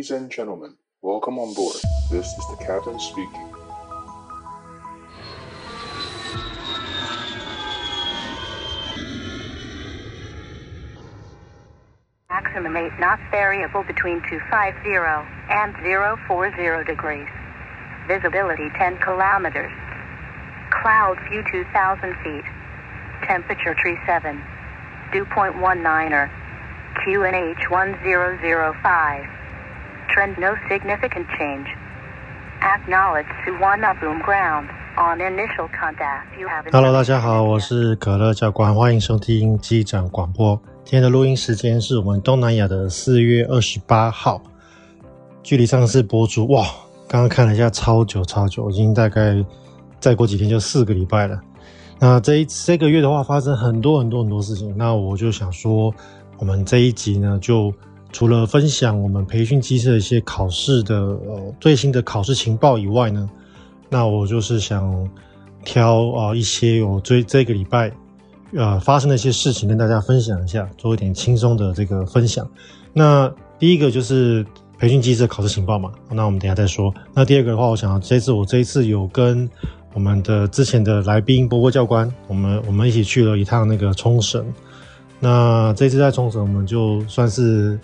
Ladies and gentlemen, welcome on board. This is the captain speaking. Maximum 8 knots variable between 250 and 040 degrees. Visibility 10 kilometers. Cloud view 2,000 feet. Temperature tree 7. Dew point 19er. QNH 1005. Trend no significant change. Acknowledge Suwana Boom Ground. On initial contact, you have Hello，大家好，我是可乐教官，欢迎收听机长广播。今天的录音时间是我们东南亚的四月二十八号，距离上次播出哇，刚刚看了一下，超久超久，已经大概再过几天就四个礼拜了。那这一这个月的话，发生很多很多很多事情。那我就想说，我们这一集呢，就除了分享我们培训机师的一些考试的呃最新的考试情报以外呢，那我就是想挑啊、一些有这这个礼拜。呃，发生的一些事情跟大家分享一下，做一点轻松的这个分享。那第一个就是培训机师的考试情报嘛，那我们等下再说。那第二个的话，我想这次我这一次有跟我们的之前的来宾波波教官，我们我们一起去了一趟那个冲绳。那这次在冲绳，我们就算是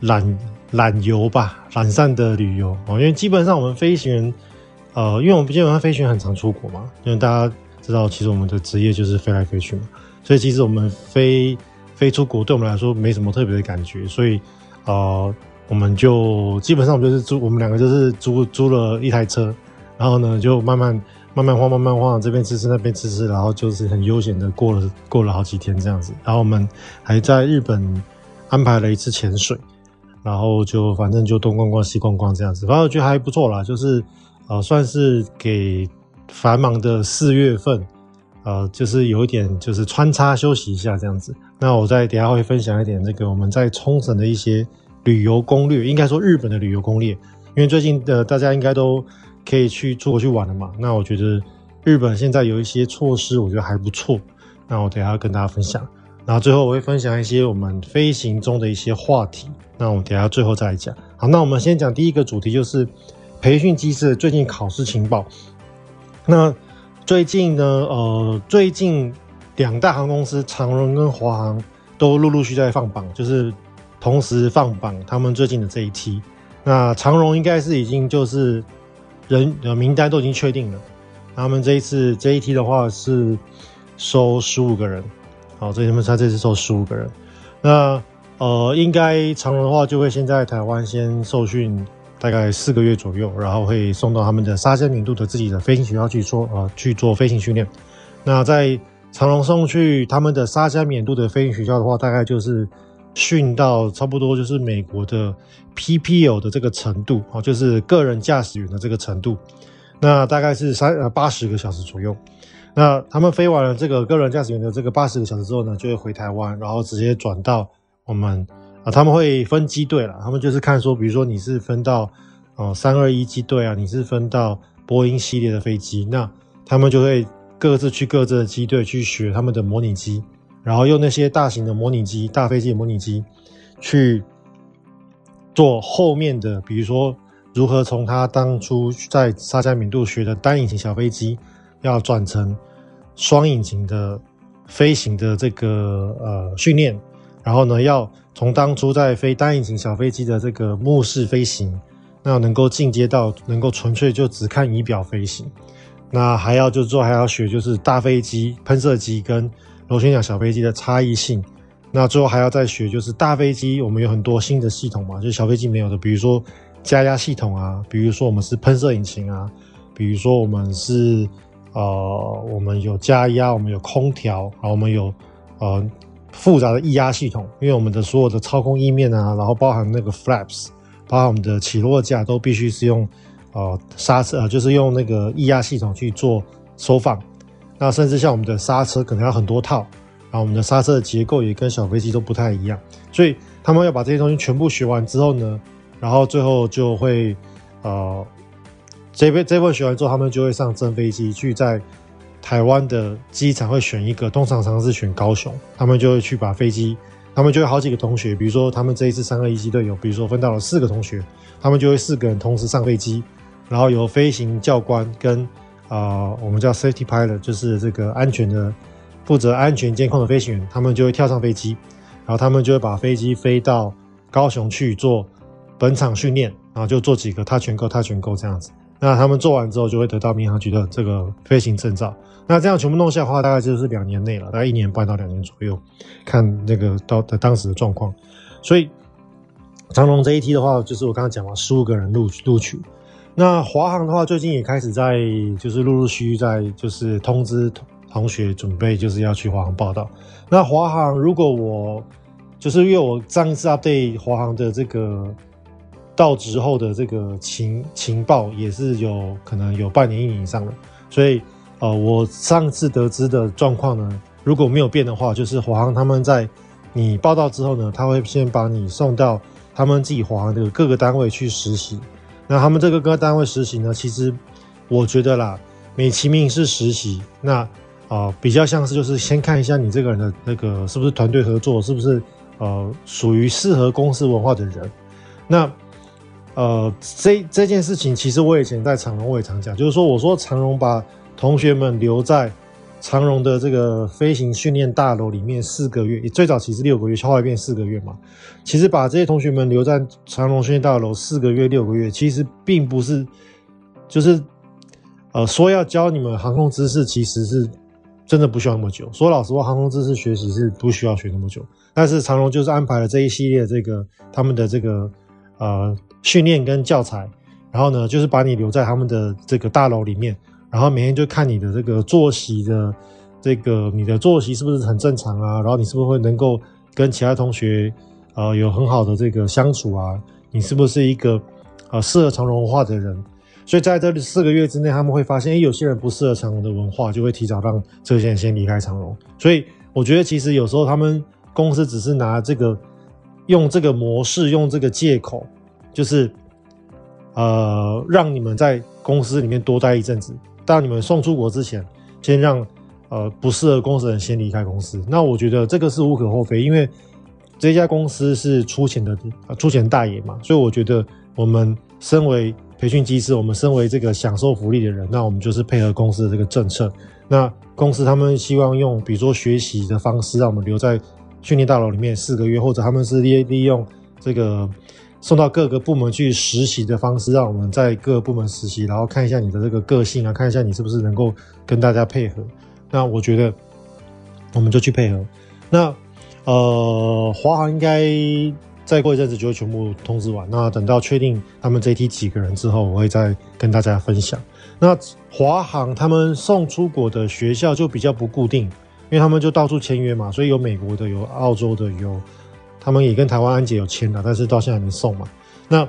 懒懒游吧，懒散的旅游哦。因为基本上我们飞行员，呃，因为我们基本上飞行员很常出国嘛，因为大家。知道，其实我们的职业就是飞来飞去嘛，所以其实我们飞飞出国，对我们来说没什么特别的感觉，所以呃，我们就基本上我们就是租，我们两个就是租租了一台车，然后呢就慢慢慢慢晃，慢慢晃，这边吃吃那边吃吃，然后就是很悠闲的过了过了好几天这样子，然后我们还在日本安排了一次潜水，然后就反正就东逛逛西逛逛这样子，反正我觉得还不错啦，就是呃算是给。繁忙的四月份，呃，就是有一点，就是穿插休息一下这样子。那我在等下会分享一点这个我们在冲绳的一些旅游攻略，应该说日本的旅游攻略，因为最近的大家应该都可以去出国去玩了嘛。那我觉得日本现在有一些措施，我觉得还不错。那我等一下跟大家分享。然后最后我会分享一些我们飞行中的一些话题。那我们等下最后再来讲。好，那我们先讲第一个主题，就是培训机师的最近考试情报。那最近呢，呃，最近两大航空公司长荣跟华航都陆陆续续在放榜，就是同时放榜他们最近的这一期。那长荣应该是已经就是人的名单都已经确定了，他们这一次这一期的话是收十五个人，好，所以他们他这次收十五个人。那呃，应该长荣的话就会先在台湾先受训。大概四个月左右，然后会送到他们的沙加缅度的自己的飞行学校去做呃去做飞行训练。那在长荣送去他们的沙加缅度的飞行学校的话，大概就是训到差不多就是美国的 PPL 的这个程度啊，就是个人驾驶员的这个程度。那大概是三呃八十个小时左右。那他们飞完了这个个人驾驶员的这个八十个小时之后呢，就会回台湾，然后直接转到我们。啊，他们会分机队了，他们就是看说，比如说你是分到呃三二一机队啊，你是分到波音系列的飞机，那他们就会各自去各自的机队去学他们的模拟机，然后用那些大型的模拟机、大飞机的模拟机去做后面的，比如说如何从他当初在沙加缅度学的单引擎小飞机，要转成双引擎的飞行的这个呃训练。然后呢，要从当初在飞单引擎小飞机的这个目视飞行，那能够进阶到能够纯粹就只看仪表飞行，那还要就是说还要学就是大飞机喷射机跟螺旋桨小飞机的差异性，那最后还要再学就是大飞机我们有很多新的系统嘛，就是小飞机没有的，比如说加压系统啊，比如说我们是喷射引擎啊，比如说我们是呃我们有加压，我们有空调，然后我们有呃。复杂的液压系统，因为我们的所有的操控翼面啊，然后包含那个 flaps，包含我们的起落架，都必须是用呃刹车，就是用那个液压系统去做收放。那甚至像我们的刹车可能要很多套，然后我们的刹车的结构也跟小飞机都不太一样。所以他们要把这些东西全部学完之后呢，然后最后就会呃这边这份学完之后，他们就会上真飞机去在。台湾的机场会选一个，通常常是选高雄，他们就会去把飞机他们就有好几个同学，比如说他们这一次三二一机队有，比如说分到了四个同学，他们就会四个人同时上飞机，然后由飞行教官跟啊、呃、我们叫 safety pilot，就是这个安全的负责安全监控的飞行员，他们就会跳上飞机，然后他们就会把飞机飞到高雄去做本场训练，然后就做几个 touch and go touch and go 这样子。那他们做完之后就会得到民航局的这个飞行证照。那这样全部弄下的话，大概就是两年内了，大概一年半到两年左右，看那个到的当时的状况。所以长龙这一梯的话，就是我刚刚讲了，十五个人录录取。那华航的话，最近也开始在就是陆陆续续在就是通知同学准备就是要去华航报到。那华航如果我就是因为我上一次对华航的这个到职后的这个情情报，也是有可能有半年一年以上了，所以。呃，我上次得知的状况呢，如果没有变的话，就是华航他们在你报到之后呢，他会先把你送到他们自己华航的各个单位去实习。那他们这个各个单位实习呢，其实我觉得啦，美其名是实习，那啊、呃、比较像是就是先看一下你这个人的那个是不是团队合作，是不是呃属于适合公司文化的人。那呃这这件事情，其实我以前在长荣我也常讲，就是说我说长荣把同学们留在长荣的这个飞行训练大楼里面四个月，最早其实六个月，后来变四个月嘛。其实把这些同学们留在长荣训练大楼四个月、六个月，其实并不是，就是呃说要教你们航空知识，其实是真的不需要那么久。说老实话，航空知识学习是不需要学那么久。但是长荣就是安排了这一系列这个他们的这个呃训练跟教材，然后呢，就是把你留在他们的这个大楼里面。然后每天就看你的这个作息的，这个你的作息是不是很正常啊？然后你是不是会能够跟其他同学，呃，有很好的这个相处啊？你是不是一个呃适合长荣文化的人？所以在这四个月之内，他们会发现，诶，有些人不适合长荣的文化，就会提早让这些人先离开长荣。所以我觉得，其实有时候他们公司只是拿这个用这个模式，用这个借口，就是呃，让你们在公司里面多待一阵子。到你们送出国之前，先让呃不适合公司的人先离开公司。那我觉得这个是无可厚非，因为这家公司是出钱的，出钱大爷嘛。所以我觉得我们身为培训机师，我们身为这个享受福利的人，那我们就是配合公司的这个政策。那公司他们希望用比如说学习的方式，让我们留在训练大楼里面四个月，或者他们是利利用这个。送到各个部门去实习的方式，让我们在各个部门实习，然后看一下你的这个个性啊，看一下你是不是能够跟大家配合。那我觉得我们就去配合。那呃，华航应该再过一阵子就会全部通知完。那等到确定他们这一梯几个人之后，我会再跟大家分享。那华航他们送出国的学校就比较不固定，因为他们就到处签约嘛，所以有美国的，有澳洲的，有。他们也跟台湾安检有签了，但是到现在还没送嘛。那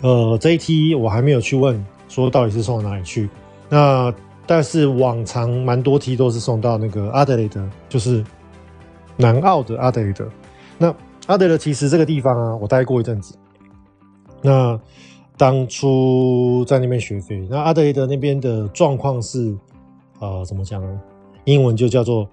呃，这一梯我还没有去问，说到底是送到哪里去。那但是往常蛮多梯都是送到那个阿德雷德，就是南澳的阿德雷德。那阿德雷德其实这个地方啊，我待过一阵子。那当初在那边学飞，那阿德雷德那边的状况是呃怎么讲呢？英文就叫做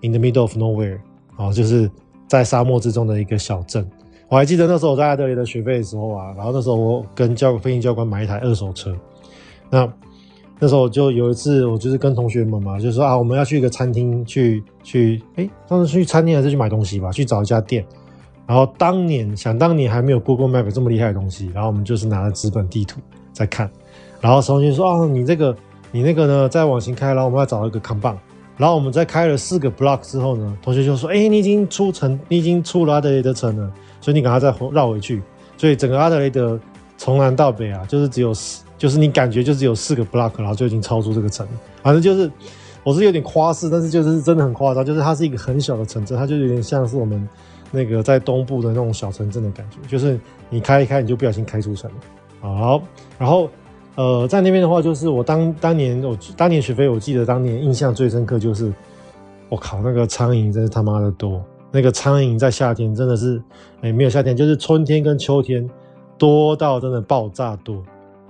In the middle of nowhere 啊，就是。在沙漠之中的一个小镇，我还记得那时候我在阿德雷的学费的时候啊，然后那时候我跟教飞行教官买一台二手车，那那时候就有一次，我就是跟同学们嘛，就说啊，我们要去一个餐厅去去，哎，当时去餐厅还是去买东西吧，去找一家店。然后当年想当年还没有 Google Map 这么厉害的东西，然后我们就是拿着纸本地图在看，然后同学说啊，你这个你那个呢，再往前开，然后我们要找一个扛棒。然后我们在开了四个 block 之后呢，同学就说：“哎，你已经出城，你已经出了阿德雷德城了，所以你赶快再绕回去。”所以整个阿德雷德从南到北啊，就是只有四，就是你感觉就只有四个 block，然后就已经超出这个城。反正就是我是有点夸饰，但是就是真的很夸张，就是它是一个很小的城镇，它就有点像是我们那个在东部的那种小城镇的感觉，就是你开一开你就不小心开出城了。好，然后。呃，在那边的话，就是我当当年我当年学飞，我记得当年印象最深刻就是，我靠，那个苍蝇真是他妈的多。那个苍蝇在夏天真的是，哎、没有夏天，就是春天跟秋天多到真的爆炸多。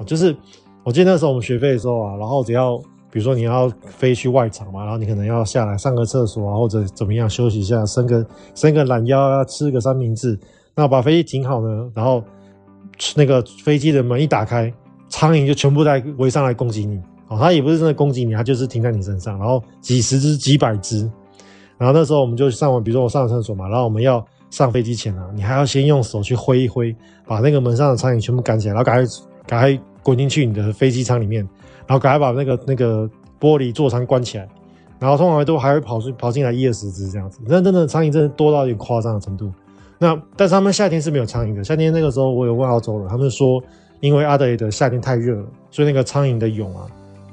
就是我记得那时候我们学飞的时候啊，然后只要比如说你要飞去外场嘛，然后你可能要下来上个厕所啊，或者怎么样休息一下，伸个伸个懒腰啊，吃个三明治。那把飞机停好呢，然后那个飞机的门一打开，苍蝇就全部在围上来攻击你。哦，它也不是真的攻击你，它就是停在你身上，然后几十只、几百只。然后那时候我们就上完，比如说我上了厕所嘛，然后我们要上飞机前啊，你还要先用手去挥一挥，把那个门上的苍蝇全部赶起来，然后赶快赶快滚进去你的飞机舱里面，然后赶快把那个那个玻璃座舱关起来。然后通常都还会跑出跑进来一二十只这样子，那真的苍蝇真的多到有点夸张的程度。那但是他们夏天是没有苍蝇的，夏天那个时候我有问澳洲人，他们说因为阿德雷德夏天太热了，所以那个苍蝇的蛹啊。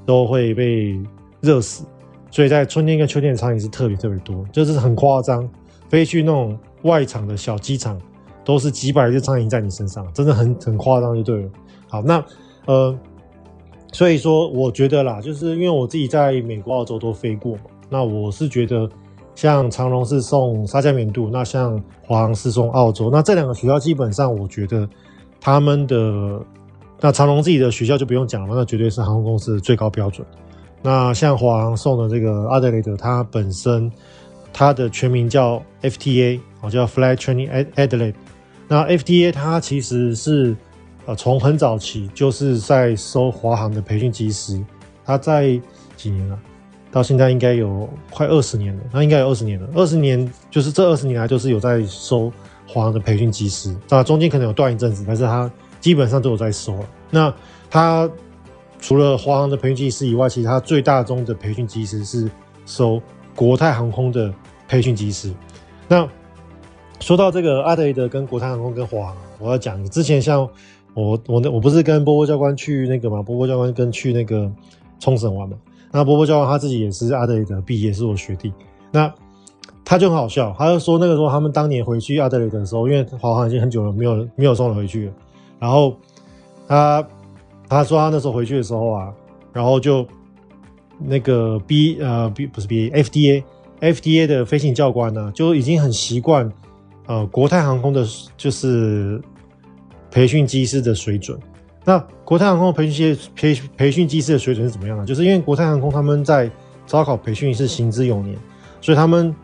都会被热死，所以在春天跟秋天的苍蝇是特别特别多，就是很夸张。飞去那种外场的小机场，都是几百只苍蝇在你身上，真的很很夸张，就对了。好，那呃，所以说我觉得啦，就是因为我自己在美国、澳洲都飞过嘛，那我是觉得像长隆是送沙加缅度，那像华航是送澳洲，那这两个学校基本上我觉得他们的。那长荣自己的学校就不用讲了，那绝对是航空公司的最高标准。那像华航送的这个阿德雷德，它本身它的全名叫 FTA，哦，叫 Flight Training Adelaide。那 FTA 它其实是呃从很早期就是在收华航的培训机师，它在几年了？到现在应该有快二十年了，那应该有二十年了。二十年就是这二十年来就是有在收华航的培训机师，那中间可能有断一阵子，但是它。基本上都有在收。那他除了华航的培训机师以外，其他最大宗的培训机师是收国泰航空的培训机师。那说到这个阿德雷德跟国泰航空跟华航，我要讲，之前像我我那我不是跟波波教官去那个嘛，波波教官跟去那个冲绳玩嘛。那波波教官他自己也是阿德雷德毕业，是我学弟。那他就很好笑，他就说那个时候他们当年回去阿德雷德的时候，因为华航已经很久了没有没有送人回去了。然后他他说他那时候回去的时候啊，然后就那个 B 呃 B 不是 B FDA FDA 的飞行教官呢，就已经很习惯呃国泰航空的就是培训机师的水准。那国泰航空培训机培培训机师的水准是怎么样呢？就是因为国泰航空他们在招考培训是行之有年，所以他们。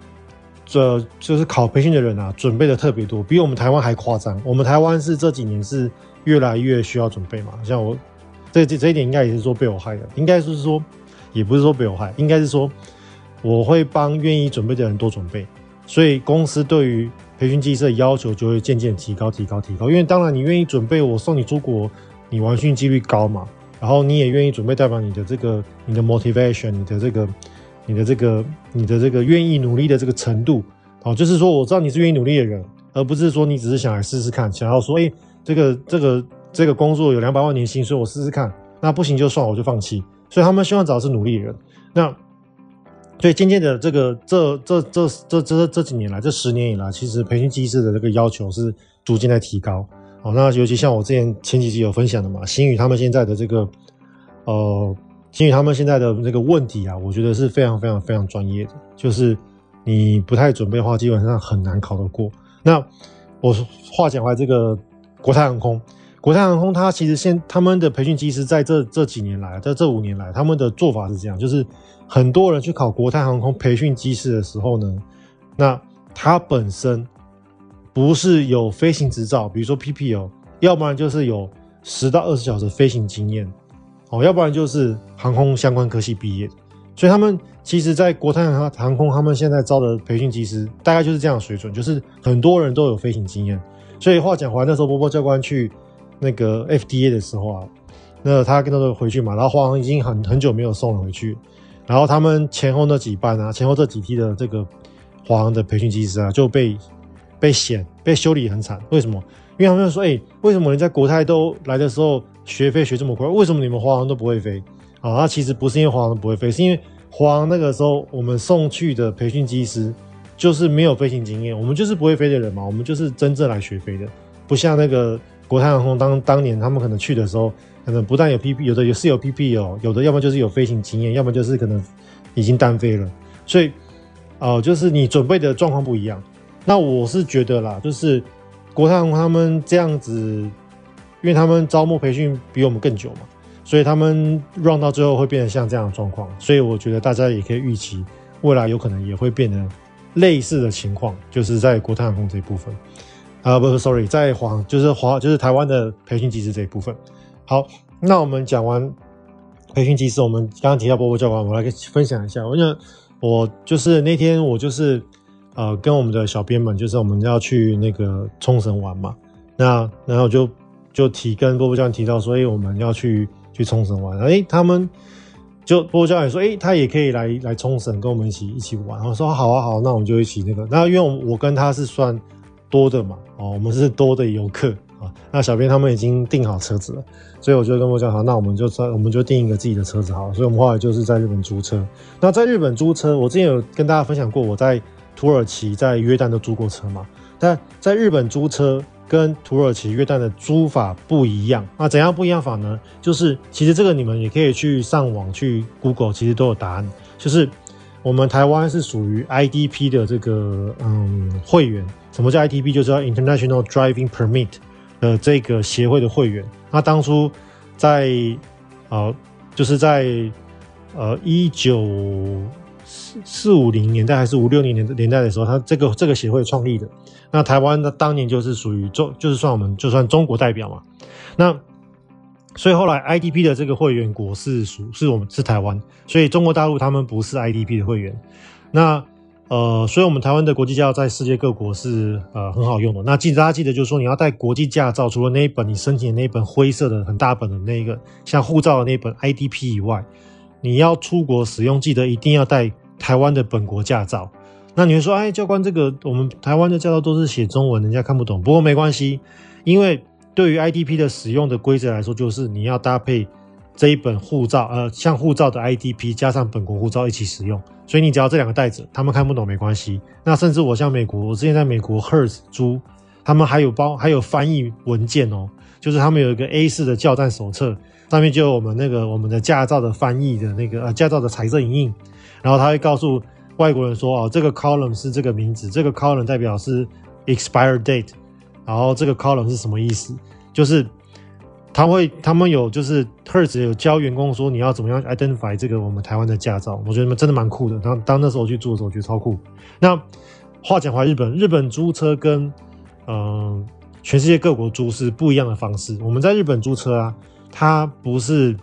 这就是考培训的人啊，准备的特别多，比我们台湾还夸张。我们台湾是这几年是越来越需要准备嘛。像我这这这一点应该也是说被我害的，应该是说也不是说被我害，应该是说我会帮愿意准备的人多准备，所以公司对于培训机师的要求就会渐渐提高、提高、提高。因为当然你愿意准备，我送你出国，你完训几率高嘛。然后你也愿意准备，代表你的这个你的 motivation，你的这个。你的这个，你的这个愿意努力的这个程度，哦，就是说我知道你是愿意努力的人，而不是说你只是想来试试看，想要说，哎，这个这个这个工作有两百万年薪，所以我试试看，那不行就算，我就放弃。所以他们希望找的是努力的人。那所以渐渐的，这个这这这这这这几年来，这十年以来，其实培训机制的这个要求是逐渐在提高。哦，那尤其像我之前前几集有分享的嘛，新宇他们现在的这个，呃。其实他们现在的那个问题啊，我觉得是非常非常非常专业的。就是你不太准备的话，基本上很难考得过。那我话讲回来，这个国泰航空，国泰航空它其实现他们的培训机师在这这几年来，在这五年来，他们的做法是这样：就是很多人去考国泰航空培训机师的时候呢，那他本身不是有飞行执照，比如说 PPL，要不然就是有十到二十小时飞行经验。哦，要不然就是航空相关科系毕业，所以他们其实，在国泰航空，他们现在招的培训机师大概就是这样的水准，就是很多人都有飞行经验。所以话讲回来，那时候波波教官去那个 FDA 的时候啊，那他跟他说回去嘛，然后华航已经很很久没有送了回去，然后他们前后那几班啊，前后这几批的这个华航的培训机师啊，就被被嫌被修理很惨。为什么？因为他们说，哎、为什么人家国泰都来的时候？学飞学这么快，为什么你们华航都不会飞？啊，那其实不是因为华航不会飞，是因为华航那个时候我们送去的培训机师就是没有飞行经验，我们就是不会飞的人嘛，我们就是真正来学飞的，不像那个国泰航空当当年他们可能去的时候，可能不但有 PP，有的也是有 PP 哦，有的要么就是有飞行经验，要么就是可能已经单飞了，所以哦、就是你准备的状况不一样。那我是觉得啦，就是国泰航空他们这样子。因为他们招募培训比我们更久嘛，所以他们 run 到最后会变得像这样的状况。所以我觉得大家也可以预期，未来有可能也会变得类似的情况，就是在国泰航空这一部分。啊，不是，sorry，在华就是华就是台湾的培训机制这一部分。好，那我们讲完培训机制，我们刚刚提到波波教官，我来分享一下。我想我就是那天我就是呃跟我们的小编们，就是我们要去那个冲绳玩嘛。那然后就就提跟波波教练提到说，哎，我们要去去冲绳玩。哎，他们就波波教练说，哎，他也可以来来冲绳跟我们一起一起玩。我说好啊好，那我们就一起那个。那因为我我跟他是算。多的嘛，哦，我们是多的游客啊。那小编他们已经订好车子了，所以我就跟我讲好，那我们就在我们就订一个自己的车子好了。所以我们后来就是在日本租车。那在日本租车，我之前有跟大家分享过，我在土耳其、在约旦都租过车嘛。但在日本租车跟土耳其、约旦的租法不一样。那怎样不一样法呢？就是其实这个你们也可以去上网去 Google，其实都有答案。就是我们台湾是属于 IDP 的这个嗯会员。什么叫 ITP？就是叫 International Driving Permit 的这个协会的会员。那当初在呃，就是在呃一九四五零年代还是五六零年年代的时候，他这个这个协会创立的。那台湾的当年就是属于中，就是算我们就算中国代表嘛。那所以后来 IDP 的这个会员国是属是我们是台湾，所以中国大陆他们不是 IDP 的会员。那呃，所以我们台湾的国际驾照在世界各国是呃很好用的。那记大家记得，就是说你要带国际驾照，除了那一本你申请的那一本灰色的很大本的那一个像护照的那一本 IDP 以外，你要出国使用，记得一定要带台湾的本国驾照。那你会说，哎，教官，这个我们台湾的驾照都是写中文，人家看不懂。不过没关系，因为对于 IDP 的使用的规则来说，就是你要搭配。这一本护照，呃，像护照的 IDP 加上本国护照一起使用，所以你只要这两个带着，他们看不懂没关系。那甚至我像美国，我之前在美国 Hertz 租，他们还有包还有翻译文件哦，就是他们有一个 A4 的教战手册，上面就有我们那个我们的驾照的翻译的那个呃驾照的彩色影印，然后他会告诉外国人说哦，这个 column 是这个名字，这个 column 代表是 expire date，然后这个 column 是什么意思，就是。他会，他们有就是 Hertz 有教员工说你要怎么样 identify 这个我们台湾的驾照，我觉得真的蛮酷的。当当那时候去做的时候，我觉得超酷。那话讲回来，日本日本租车跟嗯、全世界各国租是不一样的方式。我们在日本租车啊，它不是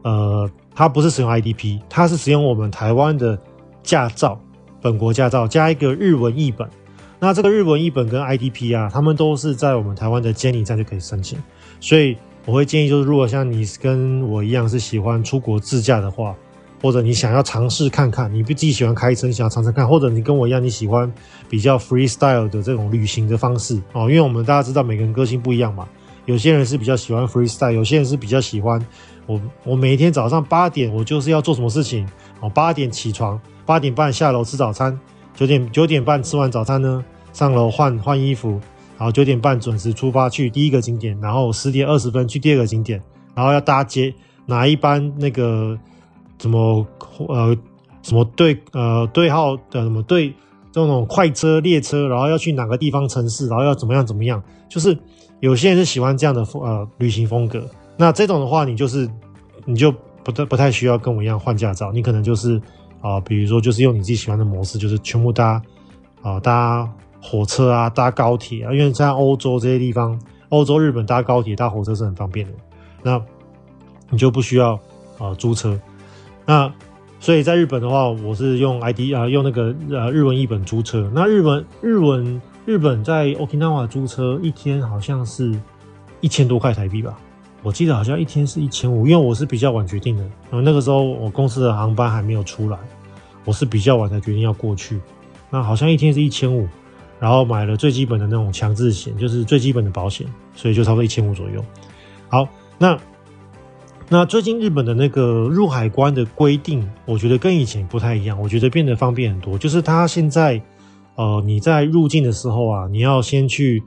呃它不是使用 IDP，它是使用我们台湾的驾照，本国驾照加一个日文译本。那这个日文译本跟 IDP 啊，他们都是在我们台湾的监理站就可以申请。所以我会建议，就是如果像你跟我一样是喜欢出国自驾的话，或者你想要尝试看看，你不自己喜欢开车，你想要尝试看，或者你跟我一样，你喜欢比较 freestyle 的这种旅行的方式哦，因为我们大家知道每个人个性不一样嘛，有些人是比较喜欢 freestyle，有些人是比较喜欢我我每天早上八点我就是要做什么事情哦，八点起床，八点半下楼吃早餐，九点九点半吃完早餐呢，上楼换换衣服。然后九点半准时出发去第一个景点，然后十点二十分去第二个景点，然后要搭接哪一班那个什么呃什么对呃对号的什么对这种快车列车，然后要去哪个地方城市，然后要怎么样怎么样，就是有些人是喜欢这样的呃旅行风格。那这种的话，你就是你就不太不太需要跟我一样换驾照，你可能就是啊、呃，比如说就是用你自己喜欢的模式，就是全部搭啊、搭。火车啊，搭高铁啊，因为在欧洲这些地方，欧洲、日本搭高铁、搭火车是很方便的。那你就不需要啊、呃、租车。那所以在日本的话，我是用 ID 啊，用那个呃日文译本租车。那日文日文日本在 Okinawa 租车一天好像是一千多块台币吧？我记得好像一天是一千五，因为我是比较晚决定的。然后那个时候我公司的航班还没有出来，我是比较晚才决定要过去。那好像一天是一千五。然后买了最基本的那种强制险，就是最基本的保险，所以就差不多一千五左右。好，那那最近日本的那个入海关的规定，我觉得跟以前不太一样，我觉得变得方便很多。就是他现在，呃，你在入境的时候啊，你要先去，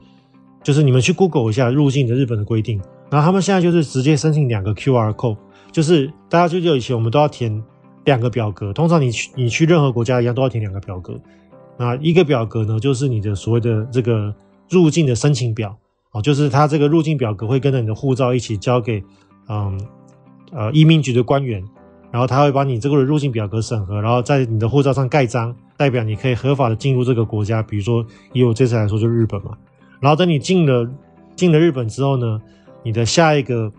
就是你们去 Google 一下入境的日本的规定。然后他们现在就是直接申请两个 QR code，就是大家就就以前我们都要填两个表格，通常你去你去任何国家一样都要填两个表格。那一个表格呢，就是你的所谓的这个入境的申请表哦，就是他这个入境表格会跟着你的护照一起交给嗯呃移民局的官员，然后他会把你这个入境表格审核，然后在你的护照上盖章，代表你可以合法的进入这个国家。比如说以我这次来说就是日本嘛，然后等你进了进了日本之后呢，你的下一个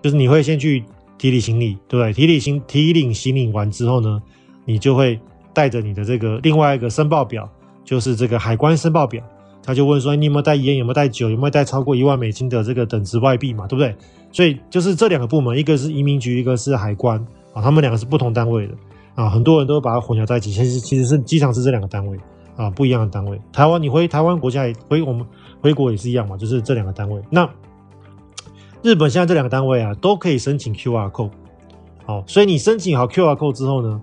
就是你会先去提领行李，对不对？提领行提领行李完之后呢，你就会带着你的这个另外一个申报表，就是这个海关申报表。他就问说：“你有没有带烟？有没有带酒？有没有带超过一万美金的这个等值外币嘛？对不对？所以就是这两个部门，一个是移民局，一个是海关啊，他们两个是不同单位的啊。很多人都把它混淆在一起，其实其实是机场是这两个单位啊，不一样的单位。台湾你回台湾国家也回我们回国也是一样嘛，就是这两个单位。那日本现在这两个单位啊，都可以申请 QR code。好，所以你申请好 QR code 之后呢，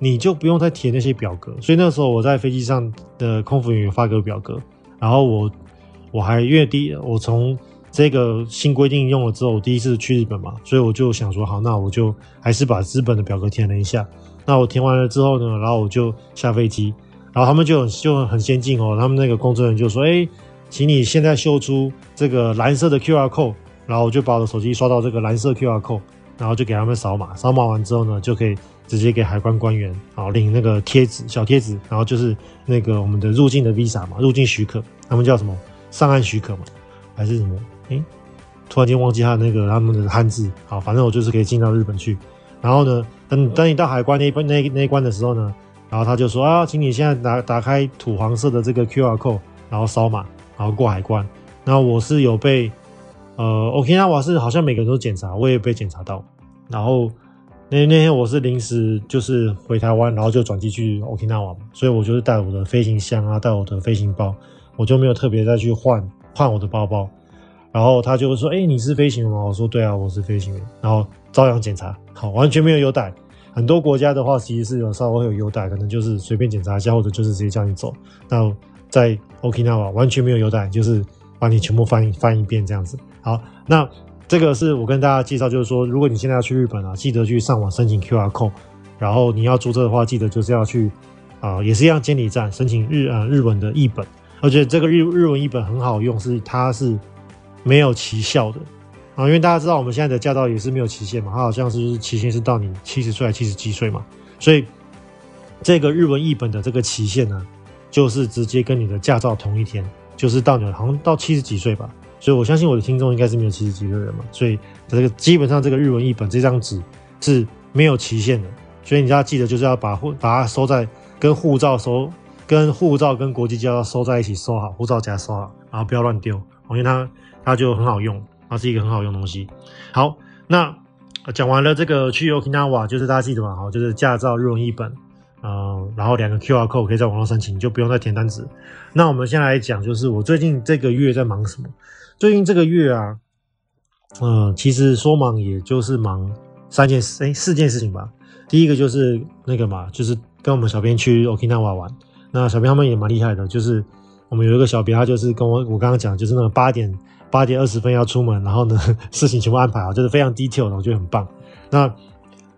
你就不用再填那些表格。所以那时候我在飞机上的空服员发给我表格。”然后我我还因为第我从这个新规定用了之后，我第一次去日本嘛，所以我就想说好，那我就还是把日本的表格填了一下。那我填完了之后呢，然后我就下飞机，然后他们就很就很先进哦，他们那个工作人员就说：“哎，请你现在秀出这个蓝色的 QR code。”然后我就把我的手机刷到这个蓝色 QR code，然后就给他们扫码，扫码完之后呢，就可以。直接给海关官员好领那个贴纸小贴纸，然后就是那个我们的入境的 visa 嘛，入境许可，他们叫什么上岸许可嘛，还是什么？诶，突然间忘记他那个他们的汉字。好，反正我就是可以进到日本去。然后呢，等等你到海关那关那那一关的时候呢，然后他就说啊，请你现在打打开土黄色的这个 QR code，然后扫码，然后过海关。然后我是有被呃，OK，那我是好像每个人都检查，我也被检查到，然后。那那天我是临时就是回台湾，然后就转机去 Okinawa，所以我就是带我的飞行箱啊，带我的飞行包，我就没有特别再去换换我的包包。然后他就会说：“哎、你是飞行员吗？”我说：“对啊，我是飞行员。”然后照样检查，好，完全没有优待。很多国家的话，其实是有稍微会有优待，可能就是随便检查一下，或者就是直接叫你走。那在 Okinawa 完全没有优待，就是把你全部翻翻一遍这样子。好，那。这个是我跟大家介绍，就是说，如果你现在要去日本啊，记得去上网申请 QR code，然后你要注册的话，记得就是要去啊、也是一样监理站申请日啊、日文的译本，而且这个日日文译本很好用，是它是没有奇效的啊，因为大家知道我们现在的驾照也是没有期限嘛，它好像是期限是到你七十岁还七十几岁嘛，所以这个日文译本的这个期限呢，就是直接跟你的驾照同一天，就是到你好像到七十几岁吧。所以，我相信我的听众应该是没有七十几个人嘛，所以这个基本上这个日文译本这张纸是没有期限的，所以你要记得就是要把护把它收在跟护照收跟护照跟国际驾照收在一起收好，护照夹收好，然后不要乱丢，因为它它就很好用，它是一个很好用的东西。好，那讲完了这个去 Okinawa，就是大家记得嘛，好，就是驾照日文译本，嗯，然后两个 QR code 可以在网络申请，就不用再填单子。那我们先来讲，就是我最近这个月在忙什么？最近这个月啊，嗯、其实说忙也就是忙三件事，哎，四件事情吧。第一个就是那个嘛，就是跟我们小编去 Okinawa 玩。那小编他们也蛮厉害的，就是我们有一个小编，他就是跟我我刚刚讲，就是那个八点八点二十分要出门，然后呢，事情全部安排好，就是非常 detail 的，我觉得很棒。那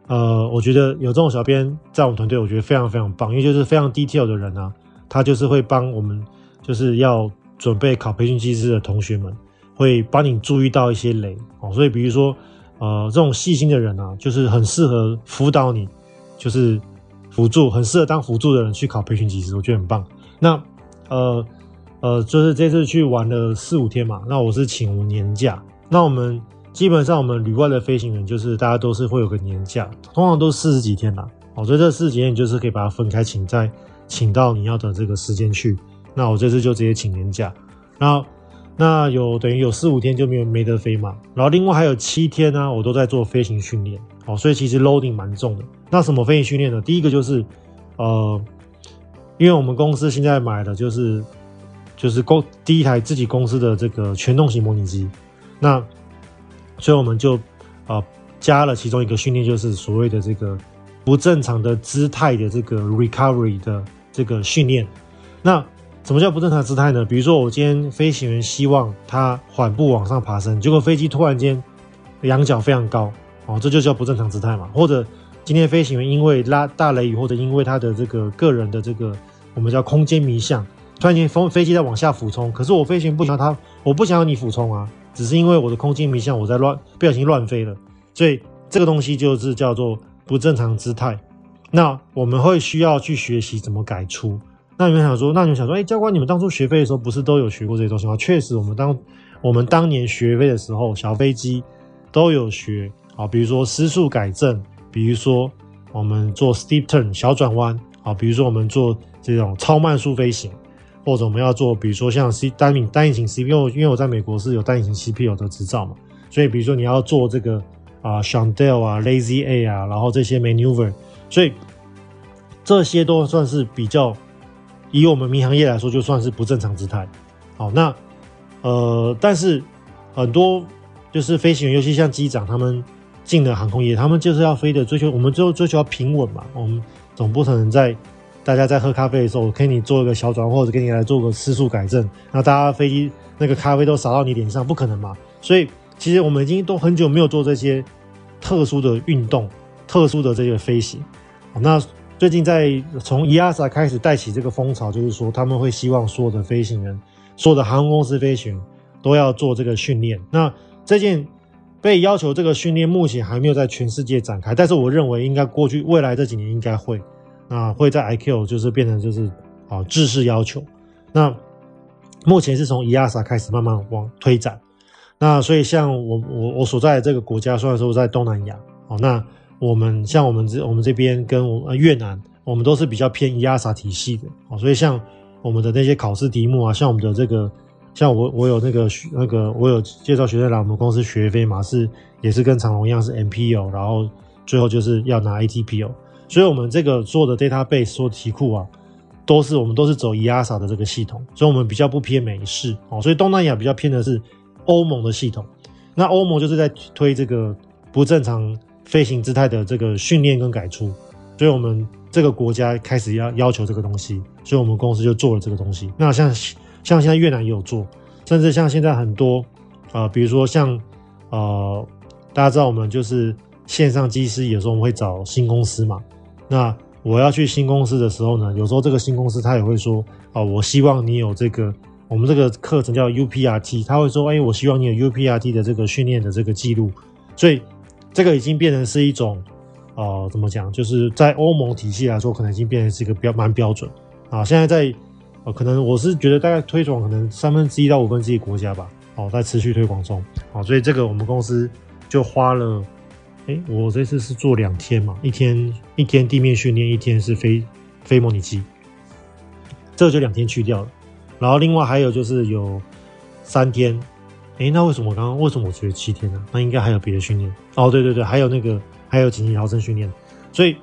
呃，我觉得有这种小编在我们团队，我觉得非常非常棒，因为就是非常 detail 的人啊，他就是会帮我们，就是要准备考培训机师的同学们。会帮你注意到一些雷哦，所以比如说，呃，这种细心的人啊，就是很适合辅导你，就是辅助，很适合当辅助的人去考培训机师，我觉得很棒。那呃呃，就是这次去玩了四五天嘛，那我是请我年假。那我们基本上我们旅外的飞行员，就是大家都是会有个年假，通常都四十几天啦。哦，所以这四十几天你就是可以把它分开请，再请到你要的这个时间去。那我这次就直接请年假，然后。那有等于有四五天就没有没得飞嘛，然后另外还有七天呢，我都在做飞行训练哦，所以其实 loading 蛮重的。那什么飞行训练呢？第一个就是，呃，因为我们公司现在买的就是就是公第一台自己公司的这个全动型模拟机，那所以我们就呃加了其中一个训练，就是所谓的这个不正常的姿态的这个 recovery 的这个训练，那。什么叫不正常姿态呢？比如说，我今天飞行员希望他缓步往上爬升，结果飞机突然间仰角非常高，哦，这就叫不正常姿态嘛。或者今天飞行员因为拉大雷雨，或者因为他的这个个人的这个我们叫空间迷向，突然间风飞机在往下俯冲，可是我飞行不想要他，我不想要你俯冲啊，只是因为我的空间迷向我在乱不小心乱飞了，所以这个东西就是叫做不正常姿态。那我们会需要去学习怎么改出。那你们想说，那你们想说，哎，教官，你们当初学飞的时候不是都有学过这些东西吗？确实，我们当我们当年学飞的时候，小飞机都有学啊，比如说失速改正，比如说我们做 steep turn 小转弯啊，比如说我们做这种超慢速飞行，或者我们要做，比如说像 C 单引单引擎 CP，因为因为我在美国是有单引擎 C P U 的执照嘛，所以比如说你要做这个啊 Chandelle 啊 Lazy A 啊，然后这些 maneuver，所以这些都算是比较以我们民航业来说，就算是不正常姿态。好，那。呃，但是很多就是飞行员，尤其像机长，他们进了航空业，他们就是要飞的追求，我们最后追求要平稳嘛。我们总不可能在大家在喝咖啡的时候，我给你做一个小转，或者给你来做个失速改正，那大家飞机那个咖啡都洒到你脸上，不可能嘛。所以其实我们已经都很久没有做这些特殊的运动、特殊的这个飞行。那最近在从 EASA 开始带起这个风潮，就是说他们会希望所有的飞行员。所有的航空公司飞行都要做这个训练。那这件被要求这个训练目前还没有在全世界展开，但是我认为应该过去未来这几年应该会，那会在 IQ 就是变成就是啊制式要求。那目前是从 EASA 开始慢慢往推展。那所以像我我我所在的这个国家，虽然说在东南亚，哦，那我们像我们这我们这边跟我越南，我们都是比较偏 EASA 体系的，哦，所以像。我们的那些考试题目啊，像我们的这个，像我我有那个那个我有介绍学生来我们公司学飞嘛，是也是跟长荣一样是 MPO，然后最后就是要拿 ATPO，所以我们这个做的 database 所题库啊，都是我们都是走 EASA 的这个系统，所以我们比较不偏美式哦，所以东南亚比较偏的是欧盟的系统，那欧盟就是在推这个不正常飞行姿态的这个训练跟改出，所以我们。这个国家开始要要求这个东西，所以我们公司就做了这个东西。那像像现在越南也有做，甚至像现在很多呃，比如说像呃，大家知道我们就是线上机师，有时候我们会找新公司嘛。那我要去新公司的时候呢，有时候这个新公司他也会说，哦、呃，我希望你有这个我们这个课程叫 UPRT，他会说，哎，我希望你有 UPRT 的这个训练的这个记录。所以这个已经变成是一种。呃，怎么讲？就是在欧盟体系来说，可能已经变成是一个标蛮标准啊。现在在呃，可能我是觉得大概推广可能三分之一到五分之一国家吧，哦，在持续推广中。好，所以这个我们公司就花了，诶，我这次是做两天嘛，一天一天地面训练，一天是飞飞模拟机，这就两天去掉了。然后另外还有就是有三天，诶，那为什么刚刚为什么我觉得七天呢？那应该还有别的训练哦。对对对，还有那个。还有紧急逃生训练，所以，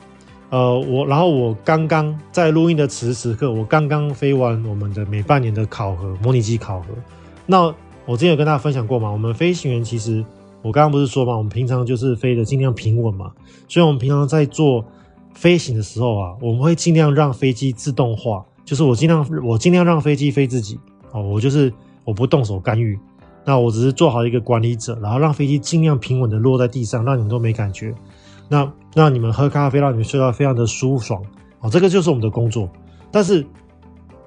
呃，我然后我刚刚在录音的此时此刻，我刚刚飞完我们的每半年的考核模拟机考核。那我之前有跟大家分享过嘛，我们飞行员其实我刚刚不是说嘛，我们平常就是飞的尽量平稳嘛，所以我们平常在做飞行的时候啊，我们会尽量让飞机自动化，就是我尽量我尽量让飞机飞自己哦，我就是我不动手干预，那我只是做好一个管理者，然后让飞机尽量平稳的落在地上，让你们都没感觉。那让你们喝咖啡，让你们睡到非常的舒爽哦，这个就是我们的工作。但是，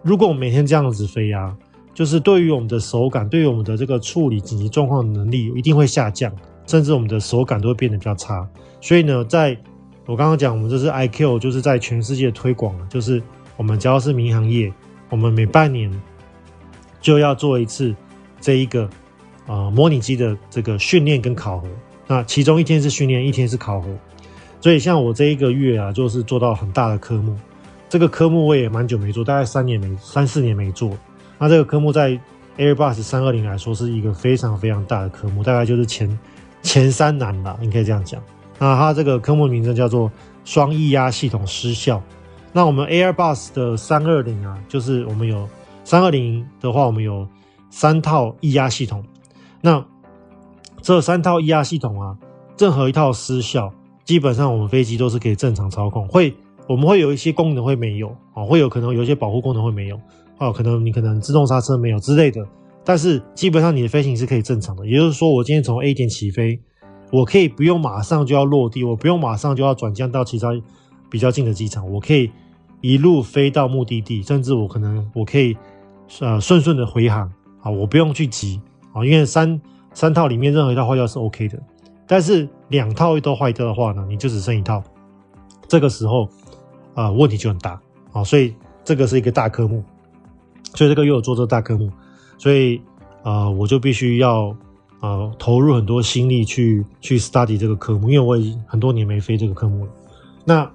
如果我们每天这样子飞啊，就是对于我们的手感，对于我们的这个处理紧急状况的能力一定会下降，甚至我们的手感都会变得比较差。所以呢，在我刚刚讲，我们这是 IQ，就是在全世界推广，就是我们只要是民航业，我们每半年就要做一次这一个呃模拟机的这个训练跟考核。那其中一天是训练，一天是考核，所以像我这一个月啊，就是做到很大的科目。这个科目我也蛮久没做，大概三年没三四年没做。那这个科目在 Airbus 三二零来说是一个非常非常大的科目，大概就是前前三难吧，你可以这样讲。那它这个科目名称叫做双液压系统失效。那我们 Airbus 的三二零啊，就是我们有三二零的话，我们有三套液压系统。那这三套液压系统啊，任何一套失效，基本上我们飞机都是可以正常操控。会，我们会有一些功能会没有啊，会有可能有一些保护功能会没有哦，可能你可能自动刹车没有之类的。但是基本上你的飞行是可以正常的。也就是说，我今天从 A 点起飞，我可以不用马上就要落地，我不用马上就要转降到其他比较近的机场，我可以一路飞到目的地，甚至我可能我可以呃顺顺的回航啊，我不用去急啊，因为三。三套里面任何一套坏掉是 OK 的，但是两套都坏掉的话呢，你就只剩一套，这个时候啊、问题就很大啊，所以这个是一个大科目，所以这个又有做这个大科目，所以啊、呃、我就必须要啊、呃、投入很多心力去去 study 这个科目，因为我已经很多年没飞这个科目了。那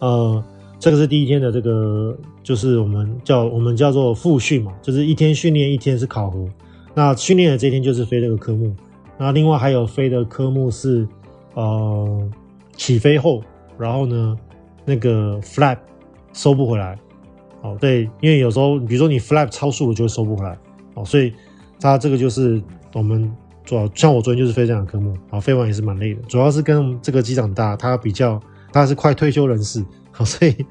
呃这个是第一天的这个就是我们叫我们叫做复训嘛，就是一天训练一天是考核。那训练的这一天就是飞这个科目，那另外还有飞的科目是，呃，起飞后，然后呢，那个 flap 收不回来，哦，对，因为有时候比如说你 flap 超速了就会收不回来，哦，所以它这个就是我们主要像我昨天就是飞这样的科目，啊，飞完也是蛮累的，主要是跟这个机长大，他比较他是快退休人士，好，所以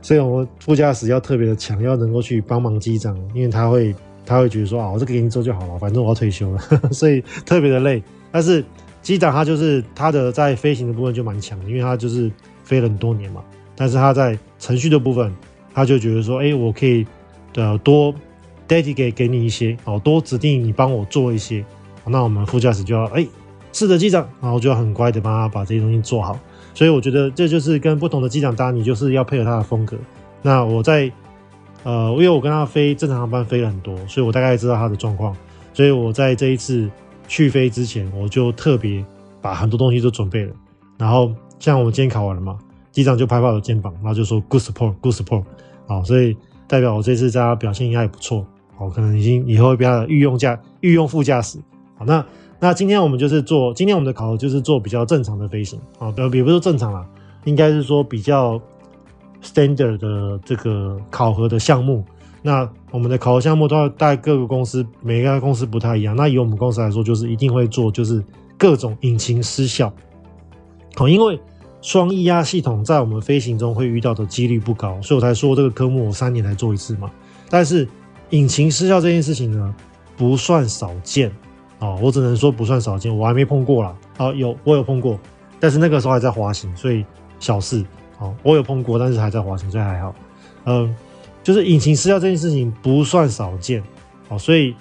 所以我们副驾驶要特别的强，要能够去帮忙机长，因为他会。他会觉得说啊，我这个给你做就好了，反正我要退休了，呵呵，所以特别的累。但是机长他就是他的在飞行的部分就蛮强的，因为他就是飞了很多年嘛。但是他在程序的部分，他就觉得说，哎，我可以的多 dedicate 给你一些，哦，多指定你帮我做一些。那我们副驾驶就要，哎，是的，机长，然后就要很乖的帮他把这些东西做好。所以我觉得这就是跟不同的机长搭，你就是要配合他的风格。那我在。呃，因为我跟他飞正常航班飞了很多，所以我大概知道他的状况。所以我在这一次去飞之前，我就特别把很多东西都准备了。然后像我们今天考完了嘛，机长就拍拍我的肩膀，然后就说 “good support，good support”。好，所以代表我这次在他表现应该也不错。好，可能已经以后会变他的御用驾御用副驾驶。好，那那今天我们就是做，今天我们的考核就是做比较正常的飞行啊，比比如说正常啦，应该是说比较。standard 的这个考核的项目，那我们的考核项目都要带各个公司，每一个公司不太一样。那以我们公司来说，就是一定会做，就是各种引擎失效。好，因为双液压系统在我们飞行中会遇到的几率不高，所以我才说这个科目我三年才做一次嘛。但是引擎失效这件事情呢，不算少见啊，我只能说不算少见，我还没碰过啦。啊，有我有碰过，但是那个时候还在滑行，所以小事啊。我有碰过，但是还在滑行，所以还好。嗯，就是引擎失效这件事情不算少见，好，所以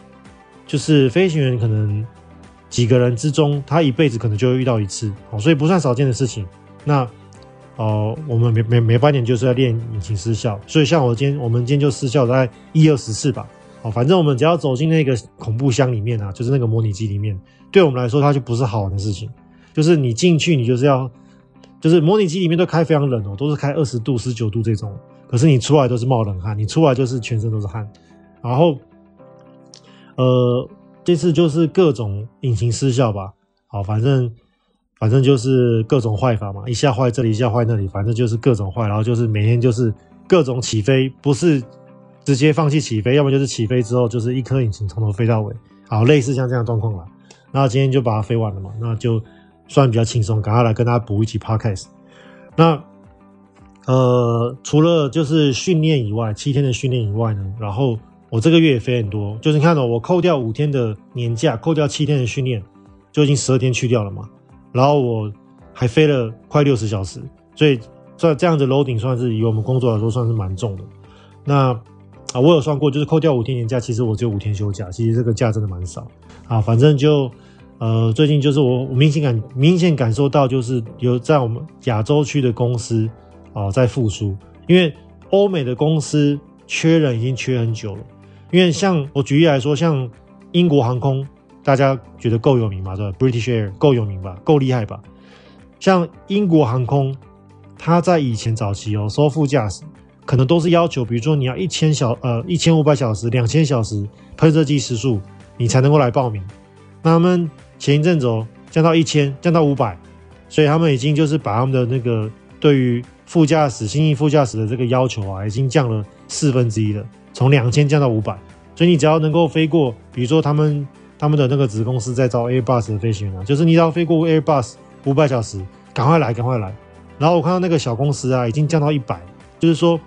就是飞行员可能几个人之中，他一辈子可能就会遇到一次，哦，所以不算少见的事情。那哦，我们每每每半年就是要练引擎失效，所以像我今天，我们今天就失效大概一二十次吧。好，反正我们只要走进那个恐怖箱里面啊，就是那个模拟机里面，对我们来说，它就不是好玩的事情。就是你进去，你就是要。就是模拟机里面都开非常冷哦，都是开二十度、十九度这种。可是你出来都是冒冷汗，你出来就是全身都是汗。然后，呃，这次就是各种引擎失效吧。好，反正反正就是各种坏法嘛，一下坏这里，一下坏那里，反正就是各种坏。然后就是每天就是各种起飞，不是直接放弃起飞，要么就是起飞之后就是一颗引擎从头飞到尾。好，类似像这样状况了。那今天就把它飞完了嘛，那就。算比较轻松，赶快来跟大家补一期 podcast。那呃，除了就是训练以外，七天的训练以外呢，然后我这个月也飞很多，就是你看到、我扣掉五天的年假，扣掉七天的训练，就已经十二天去掉了嘛。然后我还飞了快六十小时，所以算这样子 loading 算是以我们工作来说算是蛮重的。那啊，我有算过，就是扣掉五天年假，其实我只有五天休假，其实这个假真的蛮少啊。反正就。呃，最近就是我我明显感明显感受到，就是有在我们亚洲区的公司啊、在复苏，因为欧美的公司缺人已经缺很久了。因为像我举例来说，像英国航空，大家觉得够有名嘛，对吧？British Air 够有名吧，够厉害吧？像英国航空，它在以前早期哦，收副驾驶可能都是要求，比如说你要一千小呃一千五百小时、两千小时喷射机时数，你才能够来报名。那他们前一阵子哦，降到一千，降到五百，所以他们已经就是把他们的那个对于副驾驶、新进副驾驶的这个要求啊，已经降了四分之一了，从两千降到五百。所以你只要能够飞过，比如说他们他们的那个子公司在招 Airbus 的飞行员，就是你只要飞过 Airbus 五百小时，赶快来，赶快来。然后我看到那个小公司啊，已经降到一百，就是说